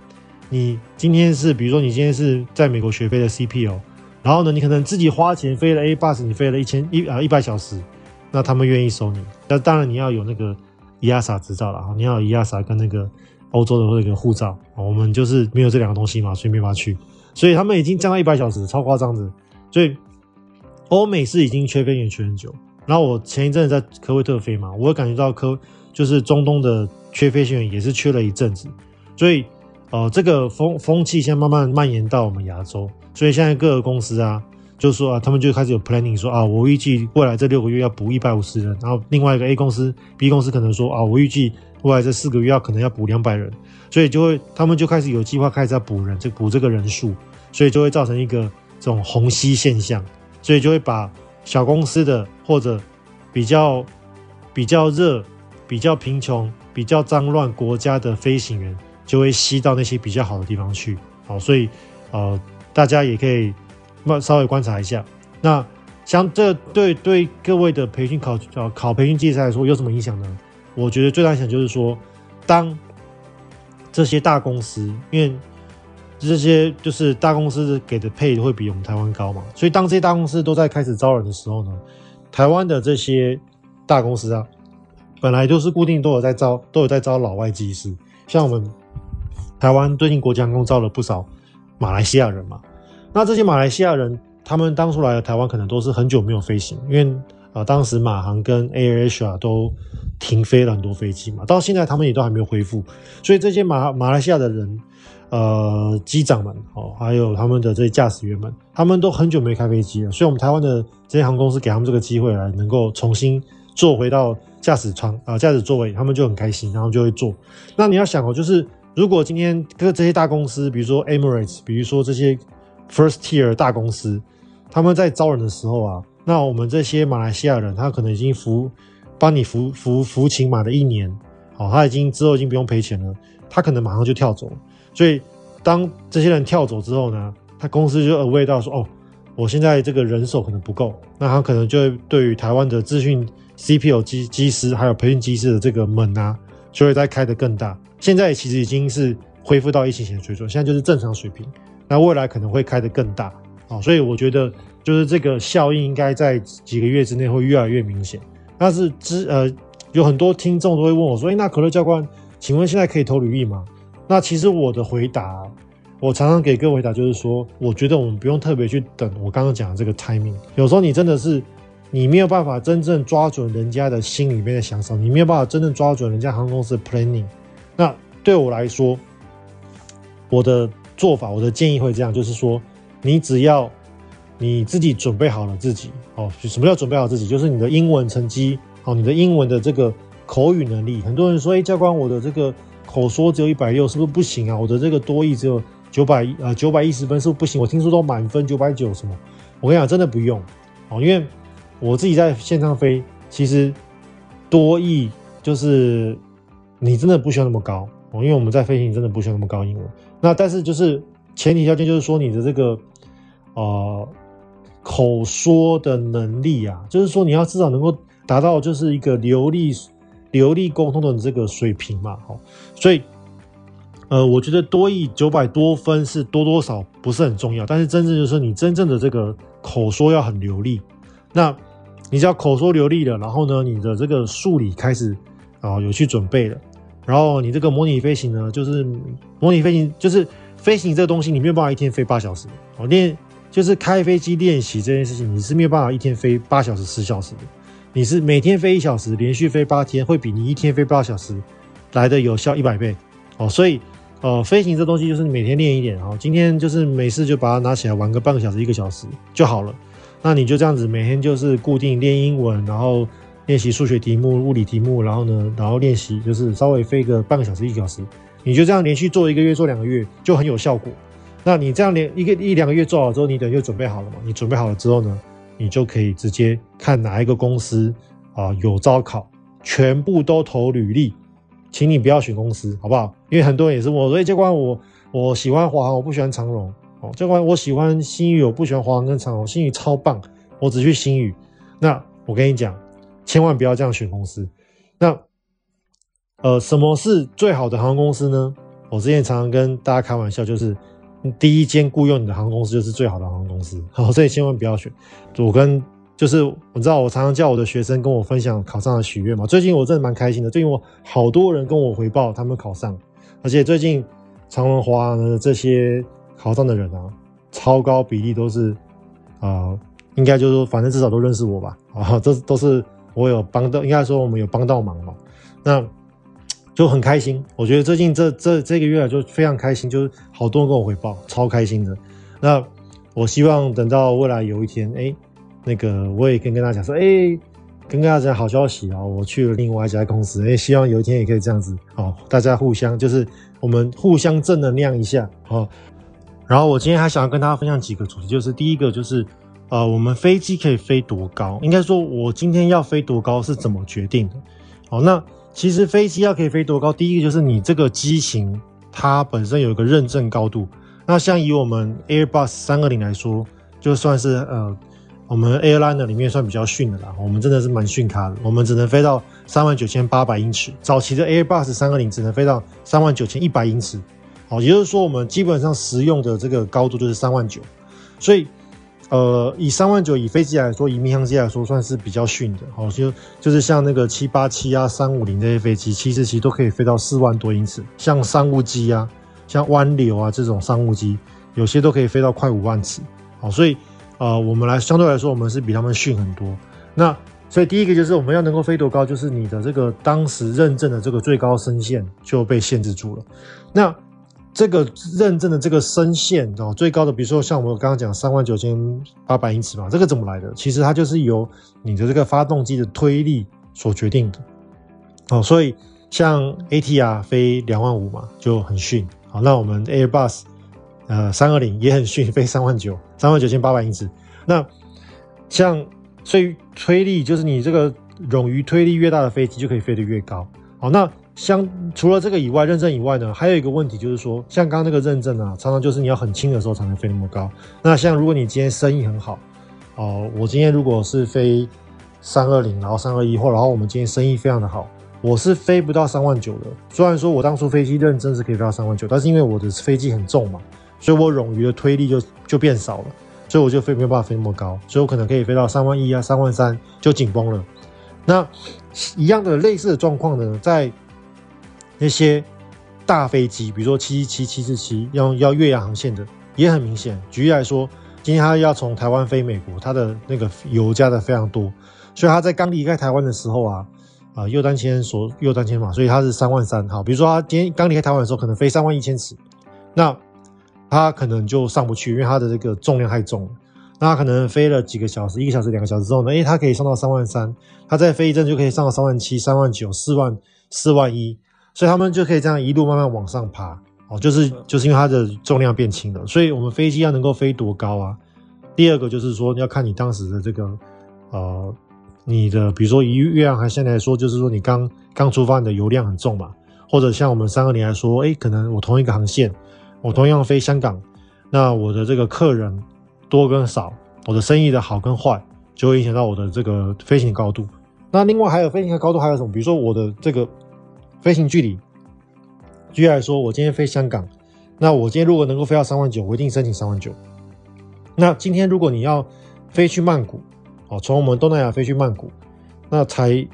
你今天是，比如说你今天是在美国学飞的 CP 哦。然后呢，你可能自己花钱飞了 Airbus，你飞了一千一啊一百小时，那他们愿意收你。那当然你要有那个 EASA 执照了啊，你要有 EASA 跟那个欧洲的那个护照。我们就是没有这两个东西嘛，所以没法去。所以他们已经降到一百小时，超夸张的。所以欧美是已经缺飞行员缺很久。然后我前一阵子在科威特飞嘛，我也感觉到科就是中东的缺飞行员也是缺了一阵子，所以呃这个风风气现在慢慢蔓延到我们亚洲，所以现在各个公司啊，就说啊，他们就开始有 planning 说啊，我预计未来这六个月要补一百五十人，然后另外一个 A 公司、B 公司可能说啊，我预计未来这四个月要可能要补两百人，所以就会他们就开始有计划开始在补人，就补这个人数，所以就会造成一个这种虹吸现象，所以就会把。小公司的或者比较比较热、比较贫穷、比较脏乱国家的飞行员，就会吸到那些比较好的地方去。好，所以呃，大家也可以慢稍微观察一下。那像这对对各位的培训考呃考培训技师来说有什么影响呢？我觉得最大影响就是说，当这些大公司因为。这些就是大公司给的配会比我们台湾高嘛，所以当这些大公司都在开始招人的时候呢，台湾的这些大公司啊，本来都是固定都有在招，都有在招老外技师，像我们台湾最近国家航空招了不少马来西亚人嘛，那这些马来西亚人他们当初来的台湾可能都是很久没有飞行，因为啊、当时马航跟 AirAsia 都停飞了很多飞机嘛，到现在他们也都还没有恢复，所以这些马马来西亚的人。呃，机长们哦，还有他们的这些驾驶员们，他们都很久没开飞机了，所以我们台湾的这些航空公司给他们这个机会来，能够重新坐回到驾驶舱啊，驾驶座位，他们就很开心，然后就会坐。那你要想哦，就是如果今天这些大公司，比如说 Emirates，比如说这些 First Tier 大公司，他们在招人的时候啊，那我们这些马来西亚人，他可能已经服帮你服服服勤满了一年，好，他已经之后已经不用赔钱了，他可能马上就跳走了。所以，当这些人跳走之后呢，他公司就 aware 到说，哦，我现在这个人手可能不够，那他可能就会对于台湾的资讯 C P U 机机师还有培训机师的这个门啊，就会再开得更大。现在其实已经是恢复到疫情前的水准，现在就是正常水平。那未来可能会开得更大啊，所以我觉得就是这个效应应该在几个月之内会越来越明显。但是之呃，有很多听众都会问我说，诶，那可乐教官，请问现在可以投履历吗？那其实我的回答，我常常给各位回答就是说，我觉得我们不用特别去等我刚刚讲的这个 timing。有时候你真的是你没有办法真正抓准人家的心里面的想法，你没有办法真正抓准人家航空公司的 planning。那对我来说，我的做法，我的建议会这样，就是说，你只要你自己准备好了自己，哦，什么叫准备好自己？就是你的英文成绩，哦，你的英文的这个口语能力。很多人说，哎，教官，我的这个。口说只有一百六，是不是不行啊？我的这个多译只有九百呃九百一十分，是不是不行？我听说都满分九百九什么？我跟你讲，真的不用哦，因为我自己在线上飞，其实多译就是你真的不需要那么高哦，因为我们在飞行真的不需要那么高英文。那但是就是前提条件就是说你的这个呃口说的能力啊，就是说你要至少能够达到就是一个流利。流利沟通的这个水平嘛，好，所以，呃，我觉得多益九百多分是多多少不是很重要，但是真正就是你真正的这个口说要很流利，那你只要口说流利了，然后呢，你的这个数理开始啊有去准备了，然后你这个模拟飞行呢，就是模拟飞行就是飞行这个东西，你没有办法一天飞八小时，哦，练就是开飞机练习这件事情，你是没有办法一天飞八小时十小时的。你是每天飞一小时，连续飞八天，会比你一天飞八小时来的有效一百倍哦。所以，呃，飞行这东西就是你每天练一点哦。今天就是没事就把它拿起来玩个半个小时、一个小时就好了。那你就这样子每天就是固定练英文，然后练习数学题目、物理题目，然后呢，然后练习就是稍微飞个半个小时、一个小时。你就这样连续做一个月、做两个月就很有效果。那你这样连一个一两个月做好之后，你等于就准备好了嘛？你准备好了之后呢？你就可以直接看哪一个公司啊有招考，全部都投履历，请你不要选公司，好不好？因为很多人也是我说，哎，教官，我我喜欢华航，我不喜欢长荣。哦，教官，我喜欢星宇，我不喜欢华航跟长荣。星宇超棒，我只去星宇。那我跟你讲，千万不要这样选公司。那呃，什么是最好的航空公司呢？我之前常常跟大家开玩笑，就是。第一间雇佣你的航空公司就是最好的航空公司，好，所以千万不要选。我跟就是我知道，我常常叫我的学生跟我分享考上的喜悦嘛。最近我真的蛮开心的，最近我好多人跟我回报他们考上，而且最近长文、华航的这些考上的人啊，超高比例都是啊、呃、应该就是说，反正至少都认识我吧。啊，这都是我有帮到，应该说我们有帮到忙嘛。那就很开心。我觉得最近这这这个月就非常开心，就是好多人跟我回报，超开心的。那我希望等到未来有一天，哎，那个我也跟跟大家讲说，哎。跟大家讲好消息啊！我去了另外一家公司，诶，希望有一天也可以这样子哦，大家互相就是我们互相正能量一下哦。然后我今天还想要跟大家分享几个主题，就是第一个就是呃，我们飞机可以飞多高？应该说，我今天要飞多高是怎么决定的？好，那其实飞机要可以飞多高，第一个就是你这个机型它本身有一个认证高度。那像以我们 Airbus 三二零来说，就算是呃。我们 airliner 里面算比较逊的啦，我们真的是蛮逊咖的，我们只能飞到三万九千八百英尺。早期的 Airbus 三二零只能飞到三万九千一百英尺，好，也就是说我们基本上实用的这个高度就是三万九。所以，呃，以三万九以飞机来说，以民航机来说，算是比较逊的。好，就就是像那个七八七啊、三五零这些飞机，其实其实都可以飞到四万多英尺。像商务机啊、像湾流啊这种商务机，有些都可以飞到快五万尺。好，所以。呃，我们来相对来说，我们是比他们逊很多。那所以第一个就是我们要能够飞多高，就是你的这个当时认证的这个最高升限就被限制住了。那这个认证的这个升限哦，最高的，比如说像我们刚刚讲三万九千八百英尺嘛，这个怎么来的？其实它就是由你的这个发动机的推力所决定的。哦，所以像 ATR 飞两万五嘛，就很逊。好，那我们 Airbus。呃，三二零也很逊，飞三万九，三万九千八百英尺。那像所以推力，就是你这个冗余推力越大的飞机就可以飞得越高。好，那像除了这个以外，认证以外呢，还有一个问题就是说，像刚刚那个认证啊，常常就是你要很轻的时候才能飞那么高。那像如果你今天生意很好，哦，我今天如果是飞三二零，然后三二一，或然后我们今天生意非常的好，我是飞不到三万九的。虽然说我当初飞机认证是可以飞到三万九，但是因为我的飞机很重嘛。所以我冗余的推力就就变少了，所以我就飞没有办法飞那么高，所以我可能可以飞到三万一啊、三万三就紧绷了。那一样的类似的状况呢，在那些大飞机，比如说七七七、七四七要要越洋航线的，也很明显。举例来说，今天他要从台湾飞美国，他的那个油加的非常多，所以他在刚离开台湾的时候啊，啊，右单千所右单千嘛，所以他是三万三。好，比如说他今天刚离开台湾的时候，可能飞三万一千尺，那。他可能就上不去，因为他的这个重量太重了。那他可能飞了几个小时，一个小时、两个小时之后呢，诶，他可以上到三万三，他再飞一阵就可以上到三万七、三万九、四万、四万一，所以他们就可以这样一路慢慢往上爬。哦，就是就是因为它的重量变轻了，所以我们飞机要能够飞多高啊？第二个就是说要看你当时的这个呃，你的比如说以月亮还现在来说，就是说你刚刚出发，你的油量很重嘛，或者像我们三二零来说，诶，可能我同一个航线。我同样飞香港，那我的这个客人多跟少，我的生意的好跟坏，就会影响到我的这个飞行高度。那另外还有飞行的高度还有什么？比如说我的这个飞行距离，举例来说，我今天飞香港，那我今天如果能够飞到三万九，我一定申请三万九。那今天如果你要飞去曼谷，哦，从我们东南亚飞去曼谷，那才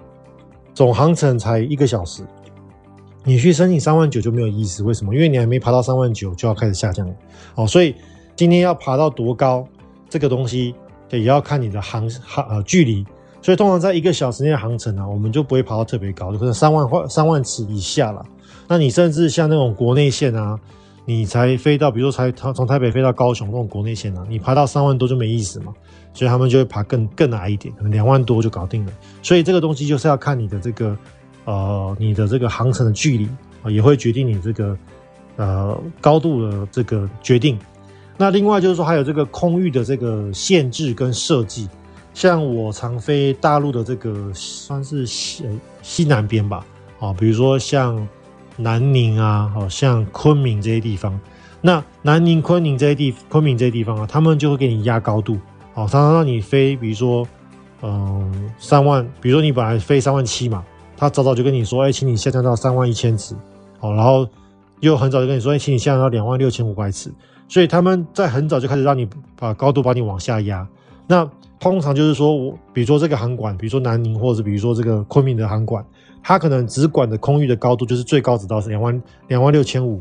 总航程才一个小时。你去申请三万九就没有意思，为什么？因为你还没爬到三万九就要开始下降了。哦，所以今天要爬到多高，这个东西也要看你的航航呃距离。所以通常在一个小时内的航程啊，我们就不会爬到特别高，就可能三万或三万尺以下了。那你甚至像那种国内线啊，你才飞到，比如说才从台北飞到高雄那种国内线啊，你爬到三万多就没意思嘛。所以他们就会爬更更矮一点，可能两万多就搞定了。所以这个东西就是要看你的这个。呃，你的这个航程的距离啊，也会决定你这个呃高度的这个决定。那另外就是说，还有这个空域的这个限制跟设计。像我常飞大陆的这个算是西西南边吧，啊，比如说像南宁啊，好像昆明这些地方。那南宁、昆明这些地昆明这些地方啊，他们就会给你压高度，好，常常让你飞，比如说嗯三万，比如说你本来飞三万七嘛。他早早就跟你说，哎，请你下降到三万一千尺，好，然后又很早就跟你说，哎，请你下降到两万六千五百尺，所以他们在很早就开始让你把高度把你往下压。那通常就是说我，比如说这个航管，比如说南宁，或者是比如说这个昆明的航管，它可能只管的空域的高度就是最高只到是两万两万六千五，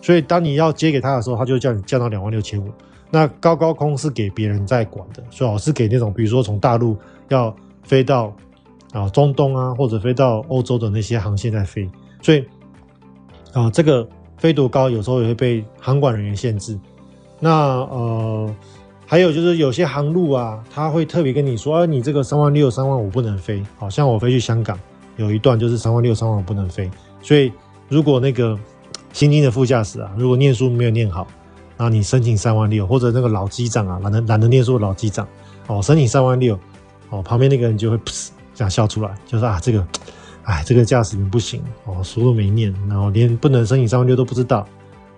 所以当你要接给他的时候，他就叫你降到两万六千五。那高高空是给别人在管的，最好是给那种比如说从大陆要飞到啊中东啊，或者飞到欧洲的那些航线在飞。所以啊，这个飞多高有时候也会被航管人员限制。那呃，还有就是有些航路啊，他会特别跟你说，啊，你这个三万六、三万五不能飞。好像我飞去香港有一段就是三万六、三万五不能飞。所以如果那个新进的副驾驶啊，如果念书没有念好，那你申请三万六，或者那个老机长啊，懒得懒得念书的老机长，哦，申请三万六，哦，旁边那个人就会噗这样笑出来，就说啊，这个，哎，这个驾驶员不行，哦，书都没念，然后连不能申请三万六都不知道，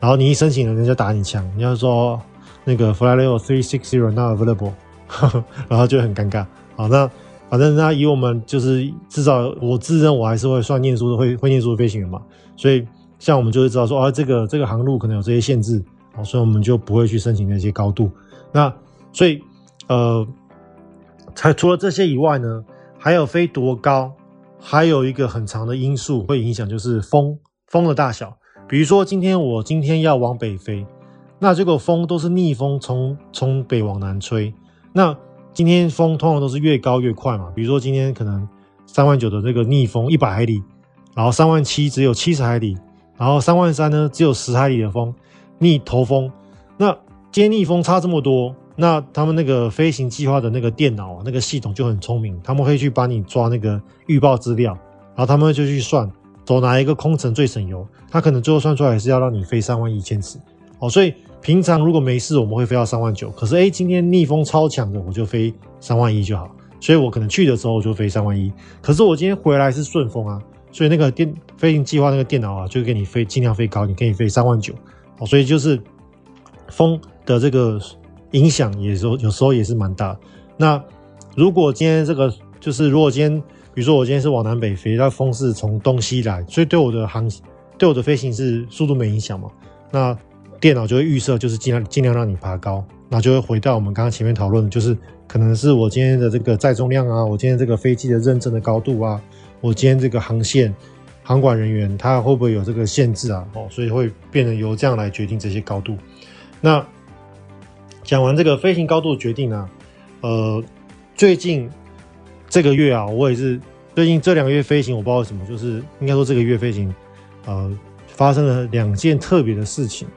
然后你一申请了，人家打你枪，你要说那个 Flyleo Three six zero not available，呵 呵然后就很尴尬。好，那反正那以我们就是至少我自认我还是会算念书的，会会念书的飞行员嘛，所以像我们就会知道说啊，这个这个航路可能有这些限制。好，所以我们就不会去申请那些高度。那所以，呃，才除了这些以外呢，还有飞多高，还有一个很长的因素会影响，就是风风的大小。比如说，今天我今天要往北飞，那这个风都是逆风从从北往南吹。那今天风通常都是越高越快嘛。比如说今天可能三万九的这个逆风一百海里，然后三万七只有七十海里，然后三万三呢只有十海里的风。逆头风，那接逆风差这么多，那他们那个飞行计划的那个电脑啊，那个系统就很聪明，他们会去帮你抓那个预报资料，然后他们就去算走哪一个空程最省油，他可能最后算出来是要让你飞三万一千尺哦。所以平常如果没事，我们会飞到三万九，可是诶，今天逆风超强的，我就飞三万一就好。所以我可能去的时候就飞三万一，可是我今天回来是顺风啊，所以那个电飞行计划那个电脑啊，就给你飞尽量飞高，你可以飞三万九。所以就是风的这个影响，也说有时候也是蛮大。那如果今天这个就是如果今天，比如说我今天是往南北飞，那风是从东西来，所以对我的航对我的飞行是速度没影响嘛？那电脑就会预设就是尽量尽量让你爬高，那就会回到我们刚刚前面讨论的，就是可能是我今天的这个载重量啊，我今天这个飞机的认证的高度啊，我今天这个航线。航管人员他会不会有这个限制啊？哦，所以会变得由这样来决定这些高度。那讲完这个飞行高度决定呢、呃，最近这个月啊，我也是最近这两个月飞行，我不知道为什么，就是应该说这个月飞行，呃，发生了两件特别的事情。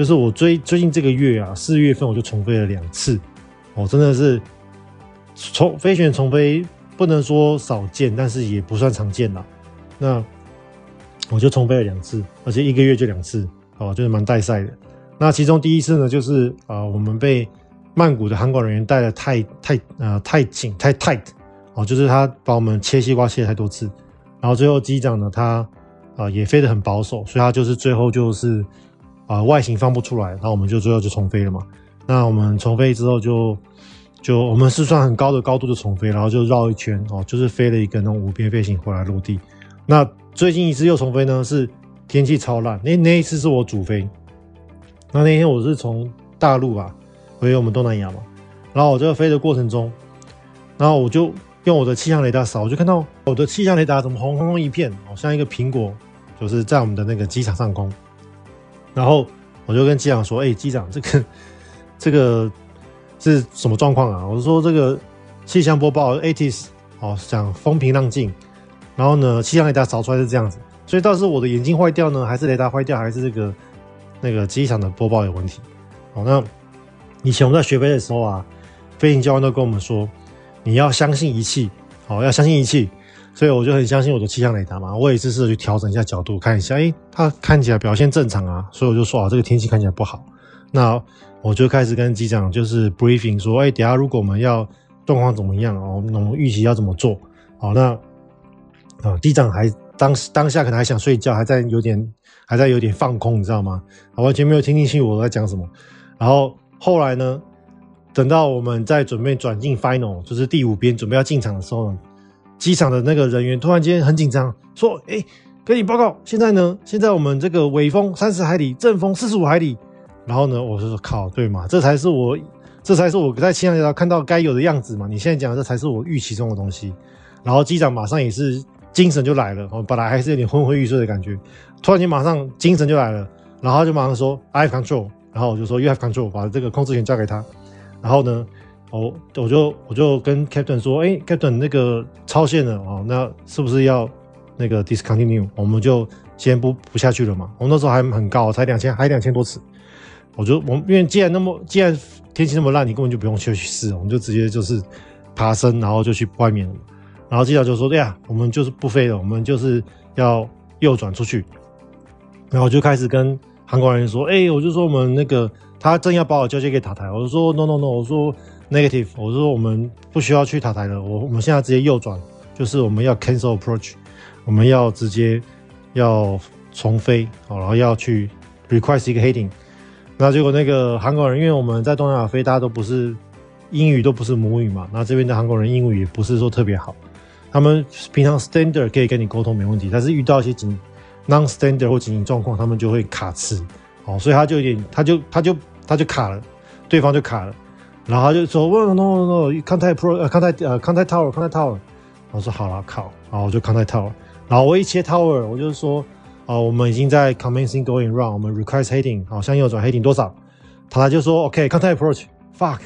就是我最最近这个月啊，四月份我就重飞了两次，哦，真的是重飞行员重飞不能说少见，但是也不算常见啦。那我就重飞了两次，而且一个月就两次，哦，就是蛮带赛的。那其中第一次呢，就是啊、呃，我们被曼谷的航管人员带的太太呃太紧太 tight，哦，就是他把我们切西瓜切太多次，然后最后机长呢，他啊、也飞得很保守，所以他就是最后就是啊、外形放不出来，然后我们就最后就重飞了嘛。那我们重飞之后就就我们是算很高的高度就重飞，然后就绕一圈哦，就是飞了一个那种无边飞行回来落地。那最近一次又重飞呢，是天气超烂。那那一次是我主飞，那那天我是从大陆吧回我们东南亚嘛，然后我就飞的过程中，然后我就用我的气象雷达扫，我就看到我的气象雷达怎么红红一片，好像一个苹果，就是在我们的那个机场上空。然后我就跟机长说：“哎、机长，这个这个是什么状况啊？”我说：“这个气象播报 ATIS 哦，讲风平浪静。”然后呢，气象雷达扫出来是这样子，所以到底是我的眼睛坏掉呢，还是雷达坏掉，还是这个那个机场的播报有问题？好，那以前我们在学飞的时候啊，飞行教官都跟我们说，你要相信仪器，好，要相信仪器，所以我就很相信我的气象雷达嘛。我也是试着去调整一下角度，看一下，诶，它看起来表现正常啊，所以我就说啊，这个天气看起来不好。那我就开始跟机长就是 briefing 说，诶，等下如果我们要状况怎么样哦，我们预期要怎么做？好，那。啊，机长还当时当下可能还想睡觉，还在有点还在有点放空，你知道吗？完全没有听进去我在讲什么。然后后来呢，等到我们在准备转进 final，就是第五边准备要进场的时候呢，机场的那个人员突然间很紧张，说：“哎、跟，你报告，现在呢，现在我们这个尾风三十海里，阵风四十五海里。”然后呢，我就说：“靠，对嘛，这才是我，这才是我在气象雷达看到该有的样子嘛。你现在讲的这才是我预期中的东西。”然后机长马上也是。精神就来了，我本来还是有点昏昏欲睡的感觉，突然间马上精神就来了，然后就马上说 I have control，然后我就说 You have control，把这个控制权交给他。然后呢，哦我就我就跟 Captain 说，哎，Captain 那个超限了哦，那是不是要那个 discontinue？我们就先不不下去了嘛。我们那时候还很高，才两千，还两千多尺。我就我们因为既然那么既然天气那么烂，你根本就不用去试，我们就直接就是爬升，然后就去外面了。然后机长就说，对呀，我们就是不飞了，我们就是要右转出去。然后我就开始跟韩国人说，哎，我就说我们那个。他正要把我交接给塔台，我就说 no no no，我说 negative，我说我们不需要去塔台了，我我们现在直接右转，就是我们要 cancel approach，我们要直接要重飞，好，然后要去 request 一个 heading。那结果那个韩国人，因为我们在东南亚飞，大家都不是英语都不是母语嘛，那这边的韩国人英语也不是说特别好，他们平常 standard 可以跟你沟通没问题，但是遇到一些紧 non standard 或紧急状况，他们就会卡词，哦，所以他就有点，他就他就。他就卡了，对方就卡了，然后他就说：“No no no，contact pro，呃，contact 呃，contact tower，contact tower。”我说：“好了，靠。”然后我就 contact tower，然后我一切 tower，我就说：“啊、呃，我们已经在 commencing going round，我们 request heading，好，向右转 heading 多少？”他就说：“OK，contact approach，fuck。”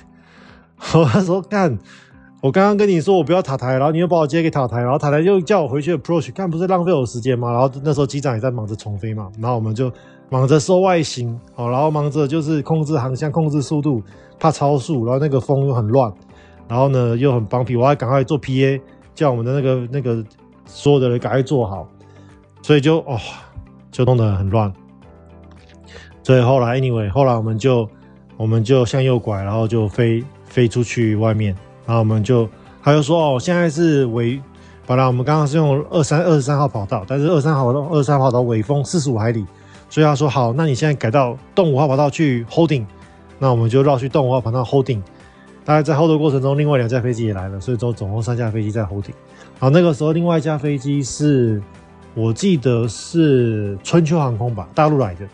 他说：“干，我刚刚跟你说我不要塔台，然后你又把我接给塔台，然后塔台又叫我回去 approach，干不是浪费我时间吗？然后那时候机长也在忙着重飞嘛，然后我们就。忙着收外形，好，然后忙着就是控制航向、控制速度，怕超速，然后那个风又很乱，然后呢又很帮皮，我还赶快做 PA，叫我们的那个那个所有的人赶快做好，所以就哦就弄得很乱。所以后来 anyway，后来我们就我们就向右拐，然后就飞飞出去外面，然后我们就他就说哦，现在是尾，本来我们刚刚是用二三二十三号跑道，但是二三号道二三号道尾风四十五海里。所以他说好，那你现在改到动五号跑道去 holding，那我们就绕去动五号跑道 holding。大概在 hold 的过程中，另外两架飞机也来了，所以总总共三架飞机在 holding。好，那个时候另外一架飞机是我记得是春秋航空吧，大陆来的。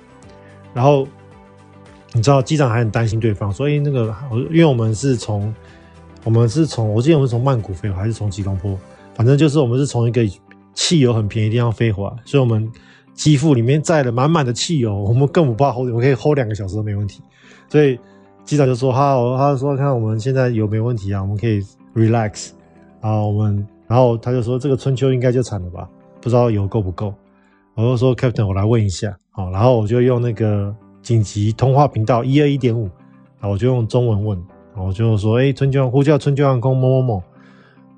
然后你知道机长还很担心对方，所以那个因为我们是从我们是从我记得我们从曼谷飞，还是从吉隆坡，反正就是我们是从一个汽油很便宜地方飞回来，所以我们。机腹里面载了满满的汽油，我们更不怕 hold，我可以 hold 两个小时都没问题。所以机长就说：“哈，他说看我们现在有没有问题啊，我们可以 relax 啊。”我们然后他就说：“这个春秋应该就惨了吧？不知道油够不够。”我就说：“Captain，我来问一下。”好，然后我就用那个紧急通话频道一二一点五，啊我就用中文问，我就说：“哎，春秋呼叫春秋航空某某某。”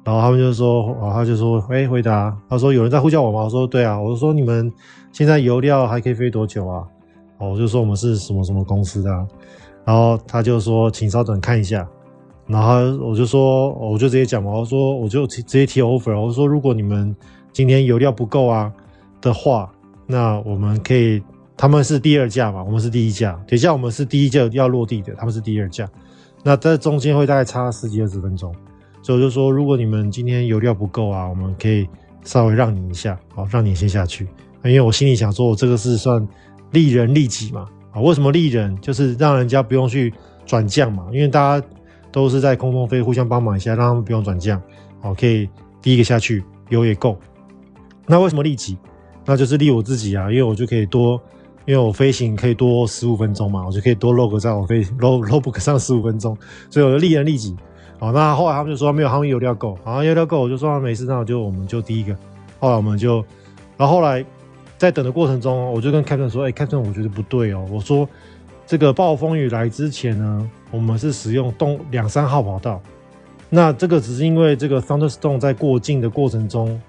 然后他们就说：“啊，他就说：哎，回答。他说有人在呼叫我吗？我说对啊。我说你们。”现在油料还可以飞多久啊？哦，我就说我们是什么什么公司的啊，然后他就说请稍等看一下，然后我就说我就直接讲嘛，我说我就直接提 offer，我说如果你们今天油料不够啊的话，那我们可以，他们是第二架嘛，我们是第一架，等一下我们是第一架要落地的，他们是第二架，那在中间会大概差十几二十分钟，所以我就说如果你们今天油料不够啊，我们可以稍微让你一下，好，让你先下去。因为我心里想说，我这个是算利人利己嘛？啊，为什么利人？就是让人家不用去转降嘛。因为大家都是在空中飞，互相帮忙一下，让他们不用转降，好，可以第一个下去，油也够。那为什么利己？那就是利我自己啊，因为我就可以多，因为我飞行可以多十五分钟嘛，我就可以多 log 在我飞 log log 上十五分钟，所以我就利人利己。好，那后来他们就说没有，他们油料够，好像，油料够，我就说没事，那我就我们就第一个。后来我们就，然后后来。在等的过程中，我就跟 Captain 说：“哎、，Captain，我觉得不对哦。我说，这个暴风雨来之前呢，我们是使用东两三号跑道。那这个只是因为这个 Thunderstorm 在过境的过程中，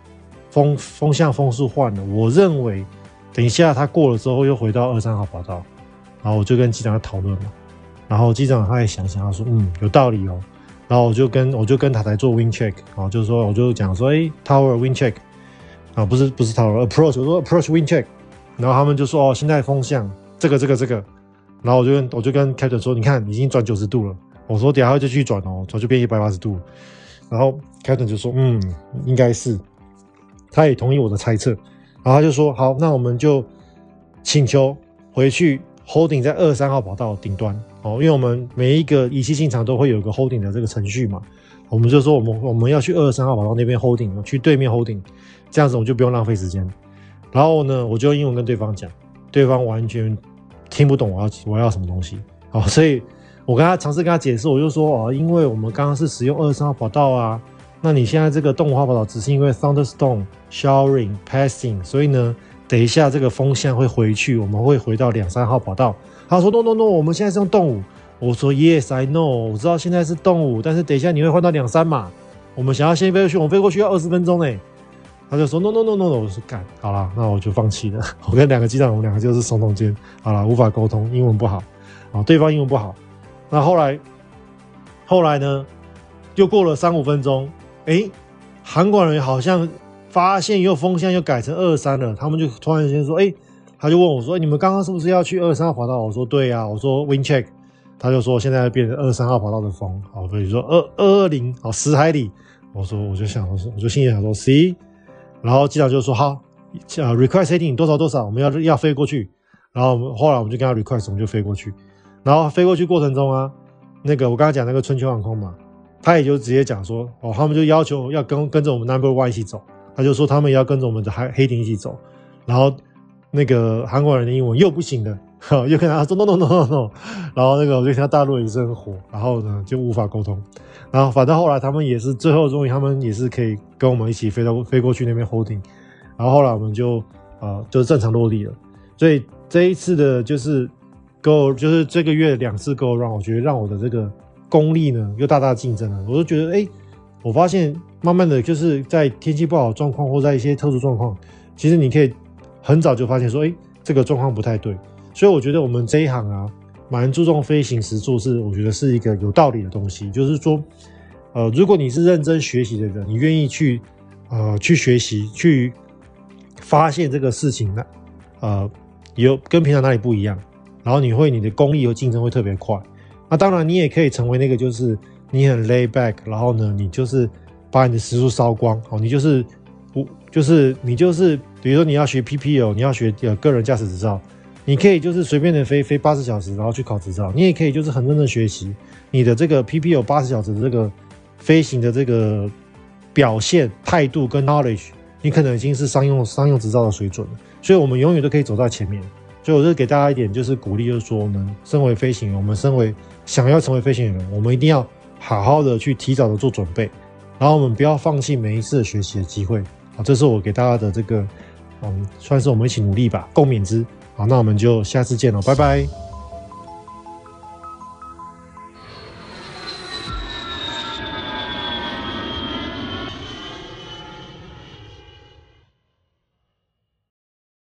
风风向风速换了。我认为，等一下他过了之后又回到二三号跑道。然后我就跟机长在讨论嘛。然后机长他也想想，他说：嗯，有道理哦。然后我就跟我就跟塔台做 wind check，然后就说我就讲说：哎、欸，Tower wind check。”啊，不是不是讨论 approach，我说 approach wind check，然后他们就说哦，现在风向这个这个这个，然后我就跟我就跟 captain 说，你看已经转九十度了，我说等下就继续转哦，转就变一百八十度，然后 captain 就说嗯，应该是，他也同意我的猜测，然后他就说好，那我们就请求回去 holding 在二三号跑道顶端。哦，因为我们每一个仪器进场都会有个 holding 的这个程序嘛，我们就说我们我们要去二十三号跑道那边 holding，去对面 holding。这样子我们就不用浪费时间，然后呢，我就用英文跟对方讲，对方完全听不懂我要我要什么东西哦，所以我跟他尝试跟他解释，我就说哦，因为我们刚刚是使用二十三号跑道啊，那你现在这个动画跑道只是因为 thunderstorm showering passing，所以呢，等一下这个风向会回去，我们会回到两三号跑道。他说 no no no，我们现在是用动物。我说 yes I know，我知道现在是动物，但是等一下你会换到两三嘛，我们想要先飞过去，我飞过去要二十分钟诶。他就说 no no no no no，我说干好了，那我就放弃了。我跟两个机长，我们两个就是耸耸肩，好了，无法沟通，英文不好啊，对方英文不好。那后来后来呢，又过了三五分钟，诶，航管人员好像发现又风向又改成二三了，他们就突然间说，诶，他就问我说，你们刚刚是不是要去二三号跑道？我说对呀、啊，我说 wind check。他就说现在变成二三号跑道的风，好，所以说二二二零，好，十海里。我说我就想，我说我就心里想说，C，然后机长就说好，呃，request heading 多少多少，我们要要飞过去。然后我们后来我们就跟他 request，我们就飞过去。然后飞过去过程中啊，那个我刚才讲那个春秋航空嘛，他也就直接讲说，哦，他们就要求要跟跟着我们 number one 一起走，他就说他们也要跟着我们的海黑艇一起走。然后那个韩国人的英文又不行了。又跟他说 no no no no no，然后那个我就听他大陆也是很火，然后呢就无法沟通，然后反正后来他们也是最后终于他们也是可以跟我们一起飞到飞过去那边 holding，然后后来我们就呃就正常落地了，所以这一次的就是 go 就是这个月两次 go run，我觉得让我的这个功力呢又大大竞争了，我就觉得哎，我发现慢慢的就是在天气不好状况或在一些特殊状况，其实你可以很早就发现说哎这个状况不太对。所以我觉得我们这一行啊，蛮注重飞行时速，是我觉得是一个有道理的东西。就是说，呃，如果你是认真学习的人，你愿意去，呃，去学习，去发现这个事情呢，呃，有跟平常哪里不一样，然后你会你的功力和竞争会特别快。那当然，你也可以成为那个，就是你很 lay back，然后呢，你就是把你的时速烧光，哦，你就是不，就是你就是，比如说你要学 PPL，你要学呃个人驾驶执照。你可以就是随便的飞飞八十小时，然后去考执照。你也可以就是很认真学习你的这个 PP 有八十小时的这个飞行的这个表现态度跟 knowledge，你可能已经是商用商用执照的水准了。所以，我们永远都可以走在前面。所以，我就给大家一点就是鼓励，就是说，我们身为飞行员，我们身为想要成为飞行员，我们一定要好好的去提早的做准备，然后我们不要放弃每一次的学习的机会。好，这是我给大家的这个，嗯，算是我们一起努力吧，共勉之。好，那我们就下次见了，拜拜。